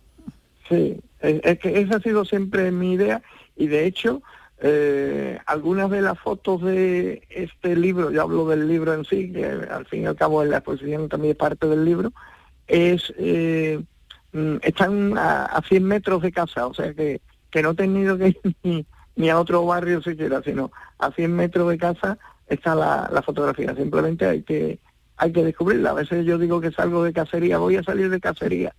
Sí, es, es que esa ha sido siempre mi idea y de hecho eh, algunas de las fotos de este libro, yo hablo del libro en sí, que al fin y al cabo en la exposición también es parte del libro, es eh, mm, están a, a, 100 metros de casa, o sea que, que no he tenido que ir ni, a otro barrio siquiera, sino a 100 metros de casa está la, la fotografía, simplemente hay que hay que descubrirla. A veces yo digo que salgo de cacería, voy a salir de cacería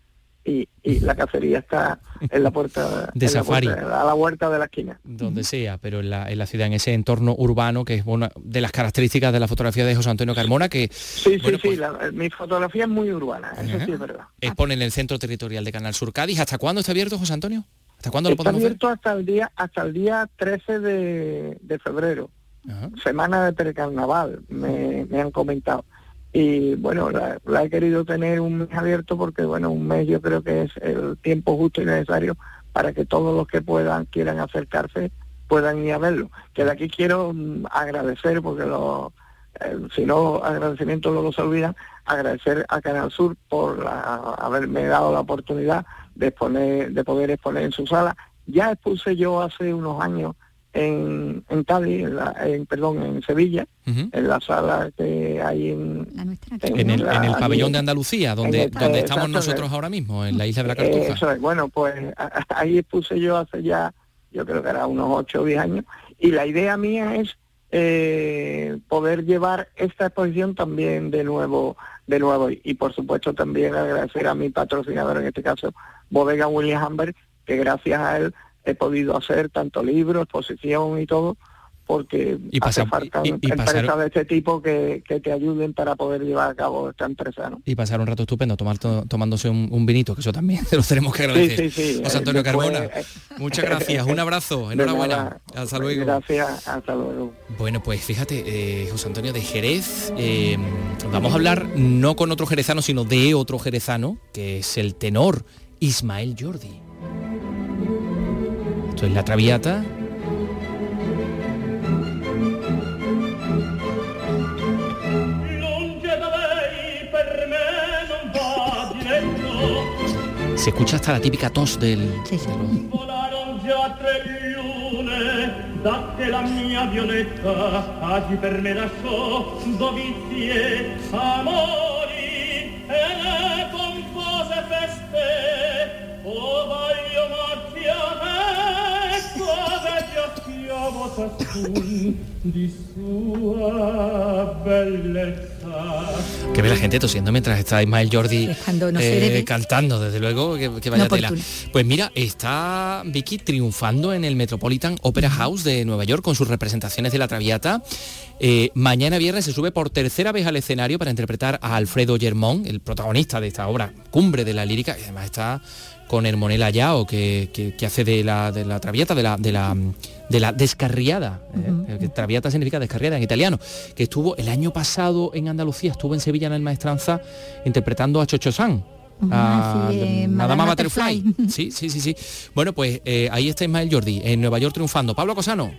y, y, la cacería está en la puerta de safari. a la huerta de la esquina. Donde sea pero en la, en la, ciudad en ese entorno urbano que es una de las características de la fotografía de José Antonio Carmona que sí bueno, sí pues, sí la, mi fotografía es muy urbana eso uh -huh. sí es verdad. Expone en el centro territorial de Canal Sur Cádiz. Hasta cuándo está abierto José Antonio hasta cuándo lo podemos está abierto ver? hasta el día hasta el día 13 de, de febrero. Uh -huh. semana de precarnaval me, me han comentado y bueno, la, la, he querido tener un mes abierto porque bueno, un mes yo creo que es el tiempo justo y necesario para que todos los que puedan, quieran acercarse, puedan ir a verlo. Que de aquí quiero mm, agradecer, porque lo, eh, si no agradecimientos luego se olvidan, agradecer a Canal Sur por la, haberme dado la oportunidad de exponer, de poder exponer en su sala. Ya expuse yo hace unos años en, en Cádiz, en, la, en, perdón, en Sevilla, uh -huh. en la sala que hay en... La nuestra, en, el, la, en, el, pabellón de Andalucía, donde, el, donde estamos nosotros ahora mismo, en la isla de la Cartuja. Eso es, bueno, pues ahí expuse yo hace ya, yo creo que era unos 8 o 10 años, y la idea mía es eh, poder llevar esta exposición también de nuevo, de nuevo, y, y por supuesto también agradecer a mi patrocinador, en este caso, Bodega William Hamber, que gracias a él he podido hacer tanto libro, exposición y todo, porque y pasa, hace falta y, y empresas de este tipo que, que, te ayuden para poder llevar a cabo esta empresa. ¿no? Y pasar un rato estupendo tomar, to, tomándose un, un, vinito, que eso también se lo tenemos que agradecer. Sí, sí, sí. José Antonio Después, Carmona, eh, muchas gracias, un abrazo, enhorabuena. Nada, hasta luego. Gracias, hasta luego. Bueno, pues fíjate, eh, José Antonio de Jerez, eh, vamos a hablar no con otro jerezano, sino de otro jerezano, que es el tenor Ismael Jordi. Esto es La Traviata. Se escucha hasta la típica tos del... Sí, sí. da che la mia violetta agi per me lasciò dovizie amori e le confose feste oh voglio morti a di sua bellezza que ve la gente tosiendo mientras está Ismael Jordi no eh, cantando, desde luego, que, que vaya no tela. Pues mira, está Vicky triunfando en el Metropolitan Opera House de Nueva York con sus representaciones de la Traviata. Eh, mañana viernes se sube por tercera vez al escenario para interpretar a Alfredo Germón, el protagonista de esta obra, cumbre de la lírica, y además está con Hermonela Yao, que, que, que, hace de la, de la traviata, de la, de la, de la descarriada. Uh -huh. eh, traviata significa descarriada en italiano, que estuvo el año pasado en Andalucía, estuvo en Sevilla en el Maestranza interpretando a Chocho San. A sí, eh, Madama Butterfly. Butterfly. sí, sí, sí, sí. Bueno, pues eh, ahí está Ismael Jordi, en Nueva York triunfando. Pablo Cosano.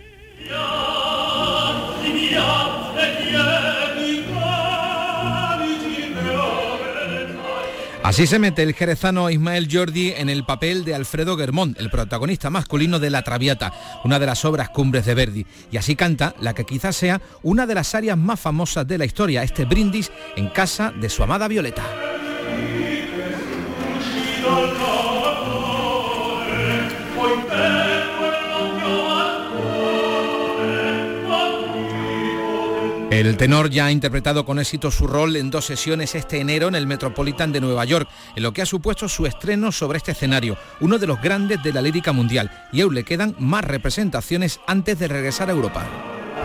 Así se mete el jerezano Ismael Jordi en el papel de Alfredo Germont, el protagonista masculino de La Traviata, una de las obras cumbres de Verdi. Y así canta la que quizás sea una de las áreas más famosas de la historia, este brindis en casa de su amada Violeta. El tenor ya ha interpretado con éxito su rol en dos sesiones este enero en el Metropolitan de Nueva York, en lo que ha supuesto su estreno sobre este escenario, uno de los grandes de la lírica mundial, y aún le quedan más representaciones antes de regresar a Europa.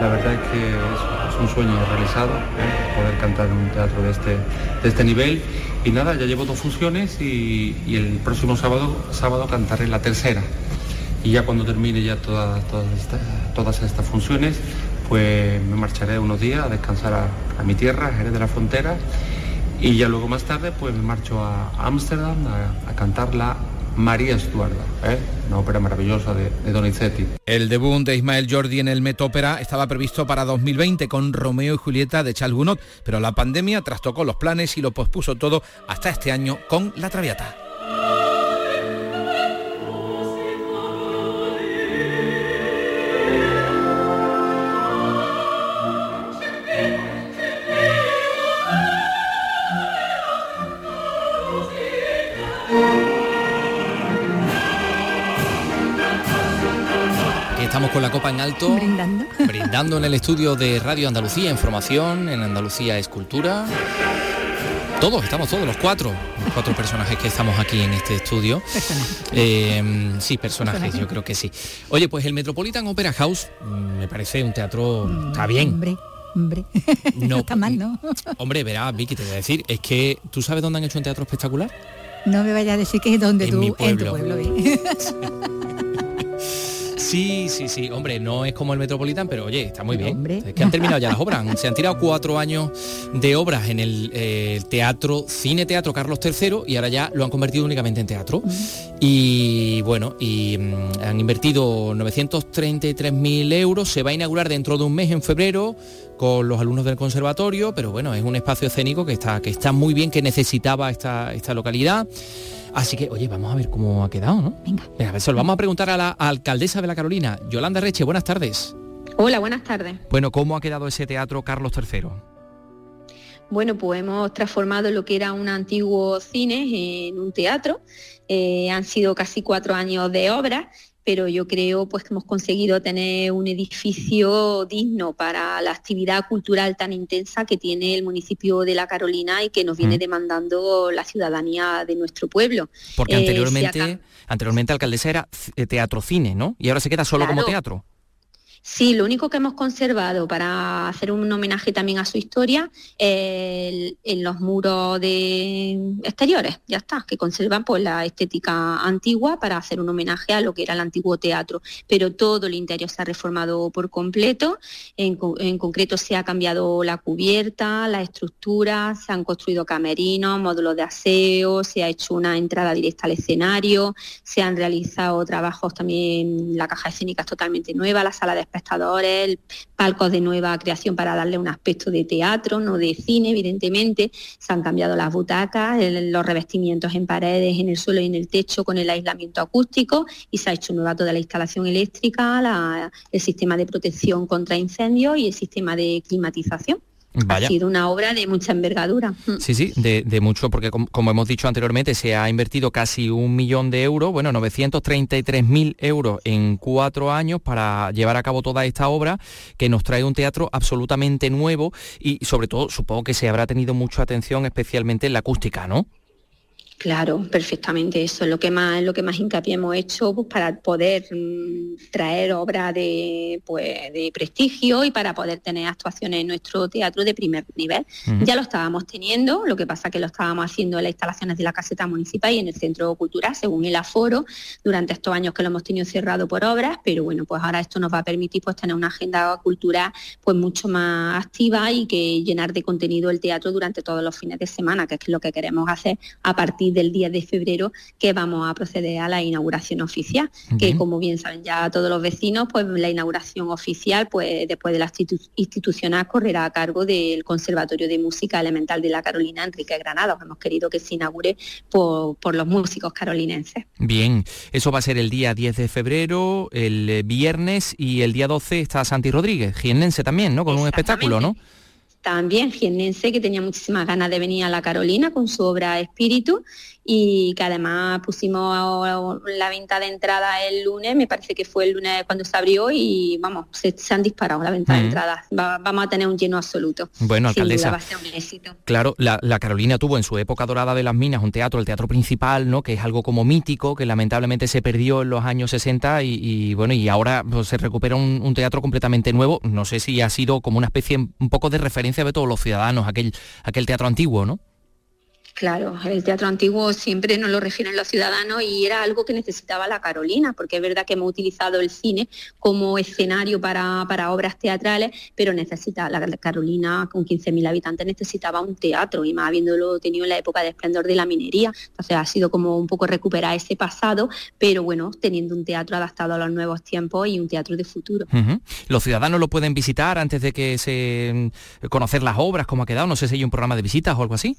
la verdad es que es, un sueño realizado ¿eh? poder cantar en un teatro de este, de este nivel. Y nada, ya llevo dos funciones y, el próximo sábado, sábado cantaré la tercera. Y ya cuando termine ya todas, todas, estas funciones, pues me marcharé unos días a descansar a, mi tierra, a Jerez de la Frontera, y ya luego más tarde pues me marcho a Ámsterdam a, cantar la María Estuarda, ¿eh? una ópera maravillosa de, Donizetti. El debut de Ismael Jordi en el Metópera estaba previsto para 2020 con Romeo y Julieta de Charles Gounod, pero la pandemia trastocó los planes y lo pospuso todo hasta este año con La Traviata. En alto. Brindando. Brindando en el estudio de Radio Andalucía, Información, en Andalucía Escultura. Todos, estamos todos, los cuatro, los cuatro personajes que estamos aquí en este estudio. Personajes. Eh, sí, personajes, yo creo que sí. Oye, pues el Metropolitan Opera House mm, me parece un teatro, está bien. Hombre, hombre. No, está mal, ¿no? Hombre, verá, Vicky, te voy a decir, es que tú sabes dónde han hecho un teatro espectacular. No me vayas a decir que es donde En tú, mi en tu pueblo. pueblo. ¿eh? Sí, sí, sí, hombre, no es como el Metropolitan, pero oye, está muy bien. hombre. Es que han terminado ya las obras. Se han tirado cuatro años de obras en el, eh, teatro, cine teatro Carlos III y ahora ya lo han convertido únicamente en teatro. Y bueno, y mm, han invertido 933.000 euros. Se va a inaugurar dentro de un mes, en febrero, con los alumnos del conservatorio, pero bueno, es un espacio escénico que está, que está muy bien, que necesitaba esta, esta localidad. Así que, oye, vamos a ver cómo ha quedado, ¿no? Venga. a ver, se lo vamos a preguntar a la alcaldesa de la Carolina, Yolanda Reche. Buenas tardes. Hola, buenas tardes. Bueno, ¿cómo ha quedado ese teatro Carlos III? Bueno, pues hemos transformado lo que era un antiguo cine en un teatro. Eh, han sido casi cuatro años de obra, pero yo creo pues que hemos conseguido tener un edificio digno para la actividad cultural tan intensa que tiene el municipio de La Carolina y que nos viene Mm. demandando la ciudadanía de nuestro pueblo. Porque Eh, anteriormente, acaba- anteriormente alcaldesa era eh, teatro cine, ¿no? Y ahora se queda solo como teatro. Sí, lo único que hemos conservado para hacer un homenaje también a su historia el- en los muros de exteriores, ya está, que conservan pues la estética antigua para hacer un homenaje a lo que era el antiguo teatro. Pero todo el interior se ha reformado por completo, en, en concreto se ha cambiado la cubierta, la estructura, se han construido camerinos, módulos de aseo, se ha hecho una entrada directa al escenario, se han realizado trabajos también, la caja escénica es totalmente nueva, la sala de espectadores, palcos de nueva creación para darle un aspecto de teatro, no de cine, evidentemente. Se han cambiado las butacas, los revestimientos en paredes, en el suelo y en el techo con el aislamiento acústico y se ha hecho nueva toda la instalación eléctrica, el sistema de protección contra incendios y el sistema de climatización. Vaya. Ha sido una obra de mucha envergadura. Mm. Sí, sí, de, de mucho, porque com- como hemos dicho anteriormente, se ha invertido casi un millón de euros, bueno, 933.000 euros en cuatro años para llevar a cabo toda esta obra, que nos trae un teatro absolutamente nuevo y sobre todo supongo que se habrá tenido mucha atención especialmente en la acústica, ¿no? Claro, perfectamente. Eso es lo que más, lo que más hincapié hemos hecho pues, para poder mm, traer obras de, pues, de prestigio y para poder tener actuaciones en nuestro teatro de primer nivel. Ya lo estábamos teniendo, lo que pasa que lo estábamos haciendo en las instalaciones de la caseta municipal y en el centro cultural, según el aforo, durante estos años que lo hemos tenido cerrado por obras, pero bueno, pues ahora esto nos va a permitir pues tener una agenda cultural pues mucho más activa y que llenar de contenido el teatro durante todos los fines de semana, que es lo que queremos hacer a partir del 10 de febrero que vamos a proceder a la inauguración oficial, que como bien saben ya todos los vecinos, pues la inauguración oficial, pues después de la institu- institucional correrá a cargo del Conservatorio de Música Elemental de la Carolina Enrique Granados. Hemos querido que se inaugure por, por los músicos carolinenses. Bien, eso va a ser el día 10 de febrero, el viernes y el día 12 está Santi Rodríguez, jiennense también, ¿no? Con un espectáculo, ¿no? También jiennense que tenía muchísimas ganas de venir a la Carolina con su obra Espíritu y que además pusimos la venta de entrada el lunes, me parece que fue el lunes cuando se abrió y vamos, se, han disparado la venta de entradas. vamos a tener un lleno absoluto. Bueno, alcaldesa. va a ser un éxito. Claro, la, Carolina tuvo en su época dorada de las minas un teatro, el teatro principal, ¿no? Que es algo como mítico, que lamentablemente se perdió en los años 60 y, bueno, y ahora pues, se recupera un, teatro completamente nuevo. No sé si ha sido como una especie un poco de referencia de todos los ciudadanos, aquel, aquel teatro antiguo, ¿no? Claro, el teatro antiguo siempre nos lo refieren los ciudadanos y era algo que necesitaba la Carolina, porque es verdad que hemos utilizado el cine como escenario para, obras teatrales, pero necesita, la Carolina con 15.000 habitantes necesitaba un teatro y más habiéndolo tenido en la época de esplendor de la minería. Entonces ha sido como un poco recuperar ese pasado, pero bueno, teniendo un teatro adaptado a los nuevos tiempos y un teatro de futuro. Los ciudadanos lo pueden visitar antes de que se conocer las obras, cómo ha quedado, no sé si hay un programa de visitas o algo así.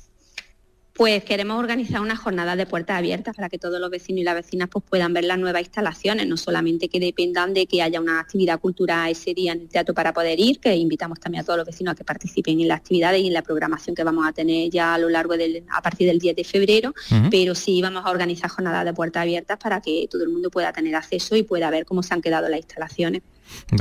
Pues queremos organizar una jornada de puertas abiertas para que todos los vecinos y las vecinas pues, puedan ver las nuevas instalaciones, no solamente que dependan de que haya una actividad cultural ese día en el teatro para poder ir, que invitamos también a todos los vecinos a que participen en las actividades y en la programación que vamos a tener ya a lo largo del, a partir del 10 de febrero, pero sí vamos a organizar jornadas de puertas abiertas para que todo el mundo pueda tener acceso y pueda ver cómo se han quedado las instalaciones.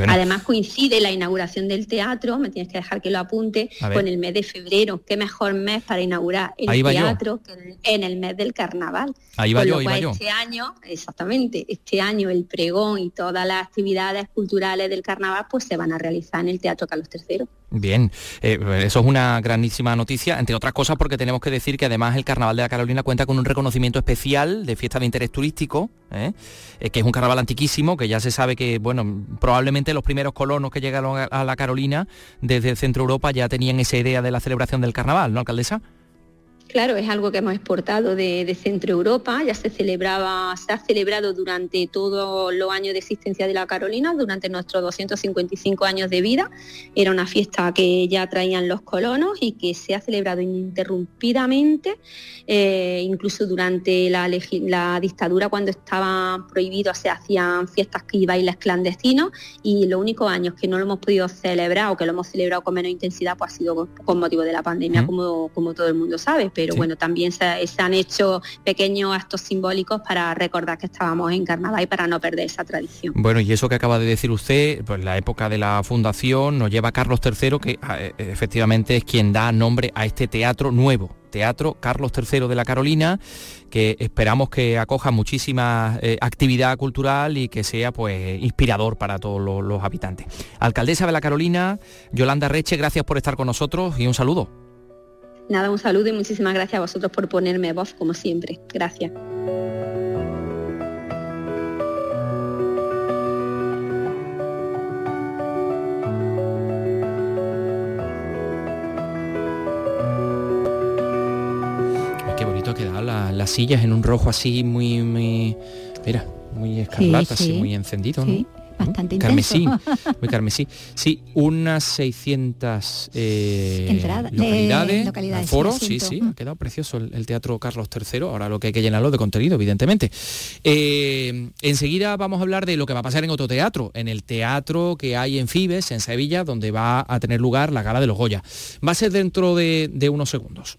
Además coincide la inauguración del teatro, me tienes que dejar que lo apunte, con el mes de febrero. Qué mejor mes para inaugurar el teatro que en el mes del carnaval. Ahí va yo, Este año, exactamente, este año el pregón y todas las actividades culturales del carnaval pues se van a realizar en el Teatro Carlos III. Bien, eh, eso es una grandísima noticia, entre otras cosas porque tenemos que decir que además el Carnaval de la Carolina cuenta con un reconocimiento especial de fiesta de interés turístico, ¿eh? Eh, que es un carnaval antiquísimo, que ya se sabe que, bueno, probablemente los primeros colonos que llegaron a la Carolina desde el centro Europa ya tenían esa idea de la celebración del carnaval, ¿no, alcaldesa? Claro, es algo que hemos exportado de, Centro Europa, ya se celebraba, se ha celebrado durante todos los años de existencia de la Carolina, durante nuestros 255 años de vida. Era una fiesta que ya traían los colonos y que se ha celebrado ininterrumpidamente, eh, incluso durante la, dictadura cuando estaba prohibido se hacían fiestas y bailes clandestinos y los únicos años que no lo hemos podido celebrar o que lo hemos celebrado con menos intensidad pues ha sido con, motivo de la pandemia, como, como todo el mundo sabe pero bueno, también se, han hecho pequeños actos simbólicos para recordar que estábamos en carnaval y para no perder esa tradición. Bueno, y eso que acaba de decir usted, pues la época de la fundación nos lleva a Carlos III, que ah, eh, efectivamente es quien da nombre a este teatro nuevo. Teatro Carlos III de la Carolina, que esperamos que acoja muchísima eh, actividad cultural y que sea pues inspirador para todos los habitantes. Alcaldesa de la Carolina, Yolanda Reche, gracias por estar con nosotros y un saludo. Nada, un saludo y muchísimas gracias a vosotros por ponerme voz como siempre. Gracias. qué bonito ha quedado las sillas en un rojo así muy, muy mira, muy escarlata, así muy encendido, ¿no? Bastante carmesí, muy carmesí. Sí, unas 600 eh, localidades, localidades, foro, sí, sí, ha quedado precioso el, Teatro Carlos III, ahora lo que hay que llenarlo de contenido, evidentemente. Eh, enseguida vamos a hablar de lo que va a pasar en otro teatro, en el teatro que hay en Fibes, en Sevilla, donde va a tener lugar la Gala de los Goya. Va a ser dentro de unos segundos.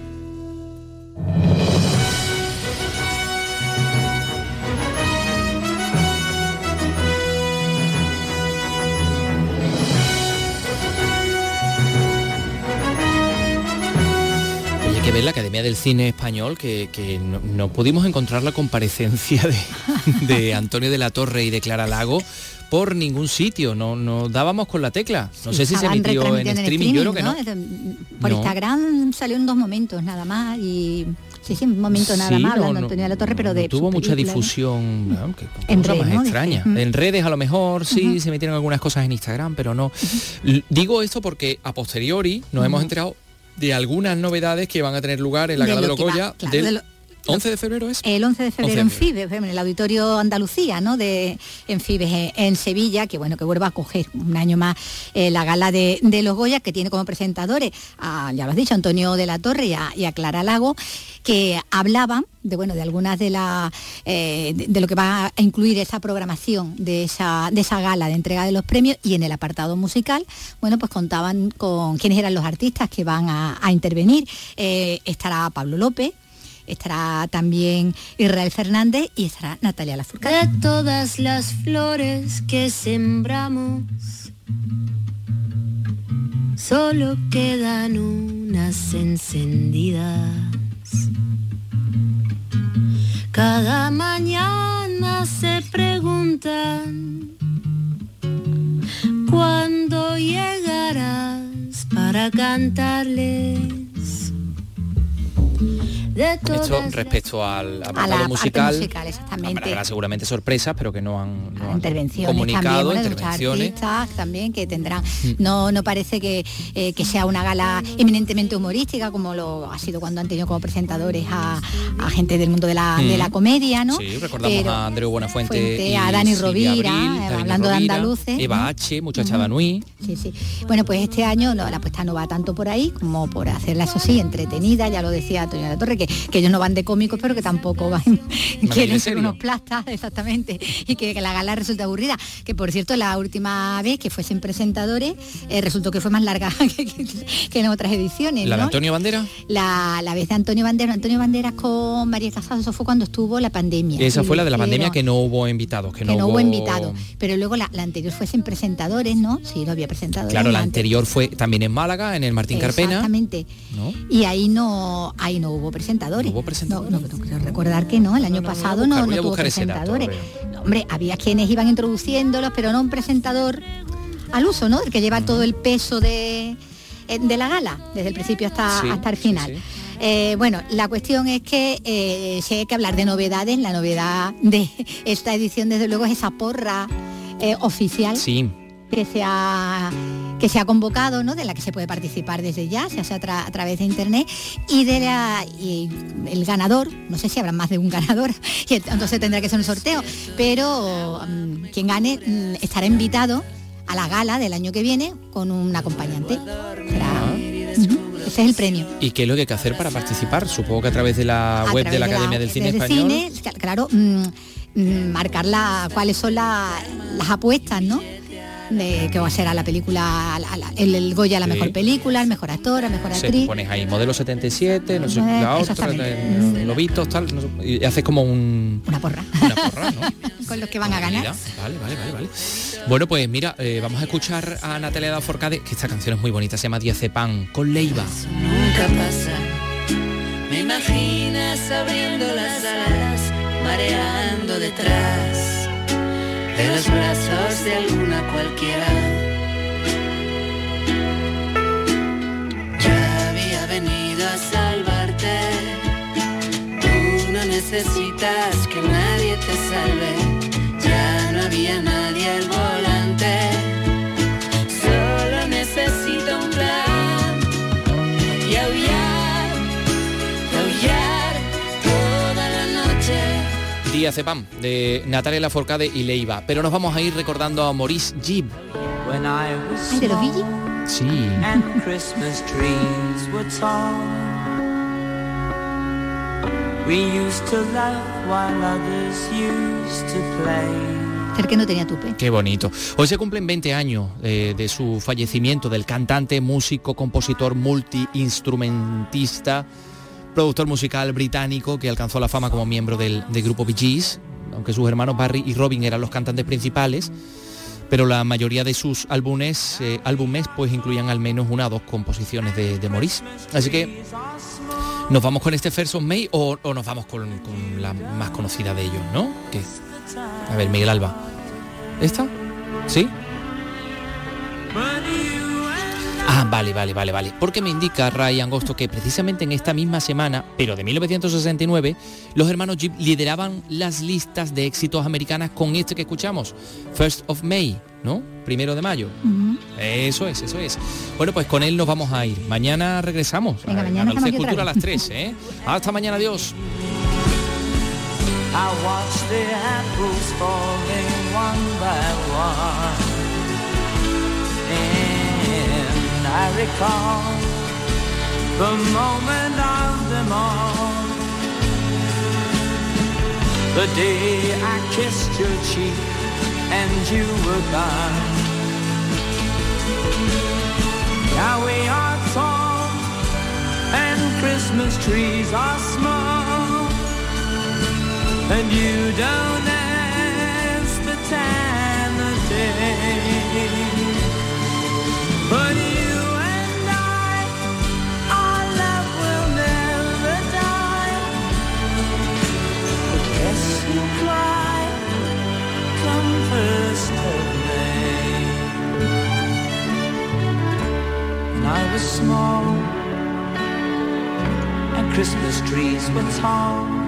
Ver la Academia del Cine Español, que, no, pudimos encontrar la comparecencia de, Antonio de la Torre y de Clara Lago por ningún sitio, no, nos dábamos con la tecla. No sé si se emitió en, streaming, yo creo que no. Por Instagram salió en dos momentos nada más y sí, sí, un momento nada más hablando Antonio de la Torre, pero de tuvo mucha difusión, en redes, más extraña. En redes a lo mejor sí se metieron algunas cosas en Instagram, pero no. Digo esto porque a posteriori nos hemos enterado de algunas novedades que van a tener lugar en la Gala de, los Goya 11 de febrero es. El 11 de febrero 11 en Fibes, en el Auditorio Andalucía, ¿no? De, en Fibes, eh, en Sevilla, que bueno, que vuelva a coger un año más eh, la gala de, de los Goya, que tiene como presentadores, a, ya lo has dicho, Antonio de la Torre y a, y a Clara Lago, que hablaban de bueno de algunas de las eh, de, de lo que va a incluir esa programación de esa de esa gala de entrega de los premios y en el apartado musical bueno pues contaban con quiénes eran los artistas que van a, a intervenir Eh, estará Pablo López estará también Israel Fernández y estará Natalia Lafourcade. De todas las flores que sembramos, solo quedan unas encendidas. Cada mañana se preguntan cuándo llegarás para cantarles. De Esto respecto al a la musical, musical exactamente habrá seguramente sorpresas, pero que no han, no han intervenciones comunicado, también, intervenciones. artistas también que tendrán Mm. no no parece que, eh, que sea una gala eminentemente humorística como lo ha sido cuando han tenido como presentadores a, a gente del mundo de la, de la Mm. comedia no Sí, recordamos Pero- a Andreu Buenafuente Fuente, y a Dani Rovira, Abril, eh, hablando de andaluces, Eva. H, muchacha Danui. Sí, sí. Bueno, pues este año no, la apuesta no va tanto por ahí como por hacerla, eso sí, entretenida, ya lo decía Antonio de la Torre, que, que ellos no van de cómicos, pero que tampoco van, quieren ser unos plastas, exactamente, y que, que la gala resulta aburrida. Que por cierto, la última vez que fuesen presentadores, eh, resultó que fue más larga que, que- en otras ediciones. ¿La de. Antonio Bandera? La, la vez de Antonio Banderas, Antonio Banderas con María Casado, eso fue cuando estuvo la pandemia. Esa fue la de la pandemia que no hubo invitados, que, no hubo invitado. Pero luego la, la anterior fue sin presentadores, ¿no? Sí, no había presentadores. Claro, la ante- anterior fue también en Málaga, en el Martín Carpena. Exactamente. ¿no? Y ahí no, ahí no hubo presentadores. ¿No hubo presentadores? No, no, no recordar que no, el año pasado no, no tuvo dato, presentadores. Hombre, había quienes iban introduciéndolos, pero no un presentador al uso, ¿no? El que lleva todo el peso de, eh, de la gala, desde el principio hasta, Sí, hasta el sí, final. sí. Eh, bueno, la cuestión es que eh, si hay que hablar de novedades, la novedad de esta edición desde luego es esa porra eh, oficial Sí, que se ha que se ha convocado, ¿no? De la que se puede participar desde ya, se hace a, tra- a través de internet y de la y el ganador, no sé si habrá más de un ganador, y entonces tendrá que ser un sorteo, pero mm, quien gane mm, estará invitado a la gala del año que viene con un acompañante. Será- ese es el premio. ¿y qué es lo que hay que hacer para participar? Supongo que a través de la A web de la Academia del Cine Español. cine, cl- claro, mm, mm, marcar la, cuáles son la- las apuestas, ¿no? De que va a ser a la película, la- la- el, el Goya la Sí. mejor película, el mejor actor, la mejor Se actriz. pones ahí modelo 77, no sé, Eh, la otra, exactamente. eh, lobitos, tal, no sé, y haces como un... Una porra. Una porra, ¿no? con los que van a ganar. Mira, Vale, vale, vale, vale. Bueno, pues mira, eh, vamos a escuchar a Natalia Forcade, que esta canción es muy bonita, se llama Diazepam, con Leiva. nunca pasa. Me imaginas abriendo las alas, mareando detrás de los brazos de alguna cualquiera. Ya había venido a salvarte. Tú no necesitas que nadie te salve. Ya no había nadie al volante. Diazepam, de Natalia Laforcade y Leiva. Pero nos vamos a ir recordando a Maurice Gibb. Ay, de los Billy. Sí. and Christmas trees were tall. We used to laugh while others used to play. Ser que no tenía tupe. Qué bonito. Hoy se cumplen 20 años eh, de su fallecimiento, del cantante, músico, compositor, multiinstrumentista, productor musical británico que alcanzó la fama como miembro del, grupo Bee Gees, aunque sus hermanos Barry y Robin eran los cantantes principales, pero la mayoría de sus álbumes, eh, álbumes pues incluían al menos una o dos composiciones de, de Maurice. Así que nos vamos con este of May o, nos vamos con, con la más conocida de ellos, ¿no? ¿Qué? A ver, Miguel Alba. ¿Esta? ¿Sí? Ah, vale, vale, vale, vale. Porque me indica Ray Angosto que precisamente en esta misma semana, pero de 1969, los hermanos Jeep lideraban las listas de éxitos americanas con este que escuchamos, First of May, ¿no? Primero de mayo. Eso es, eso es. Bueno, pues con él nos vamos a ir. Mañana regresamos. Venga, a mañana Cultura a vez. las 3, ¿eh? Hasta mañana, adiós. I watch the apples falling one by one. I recall the moment of them all. The day I kissed your cheek and you were gone. Now we are tall and Christmas trees are small. And you don't ask the time of day. But you Christmas trees were tall.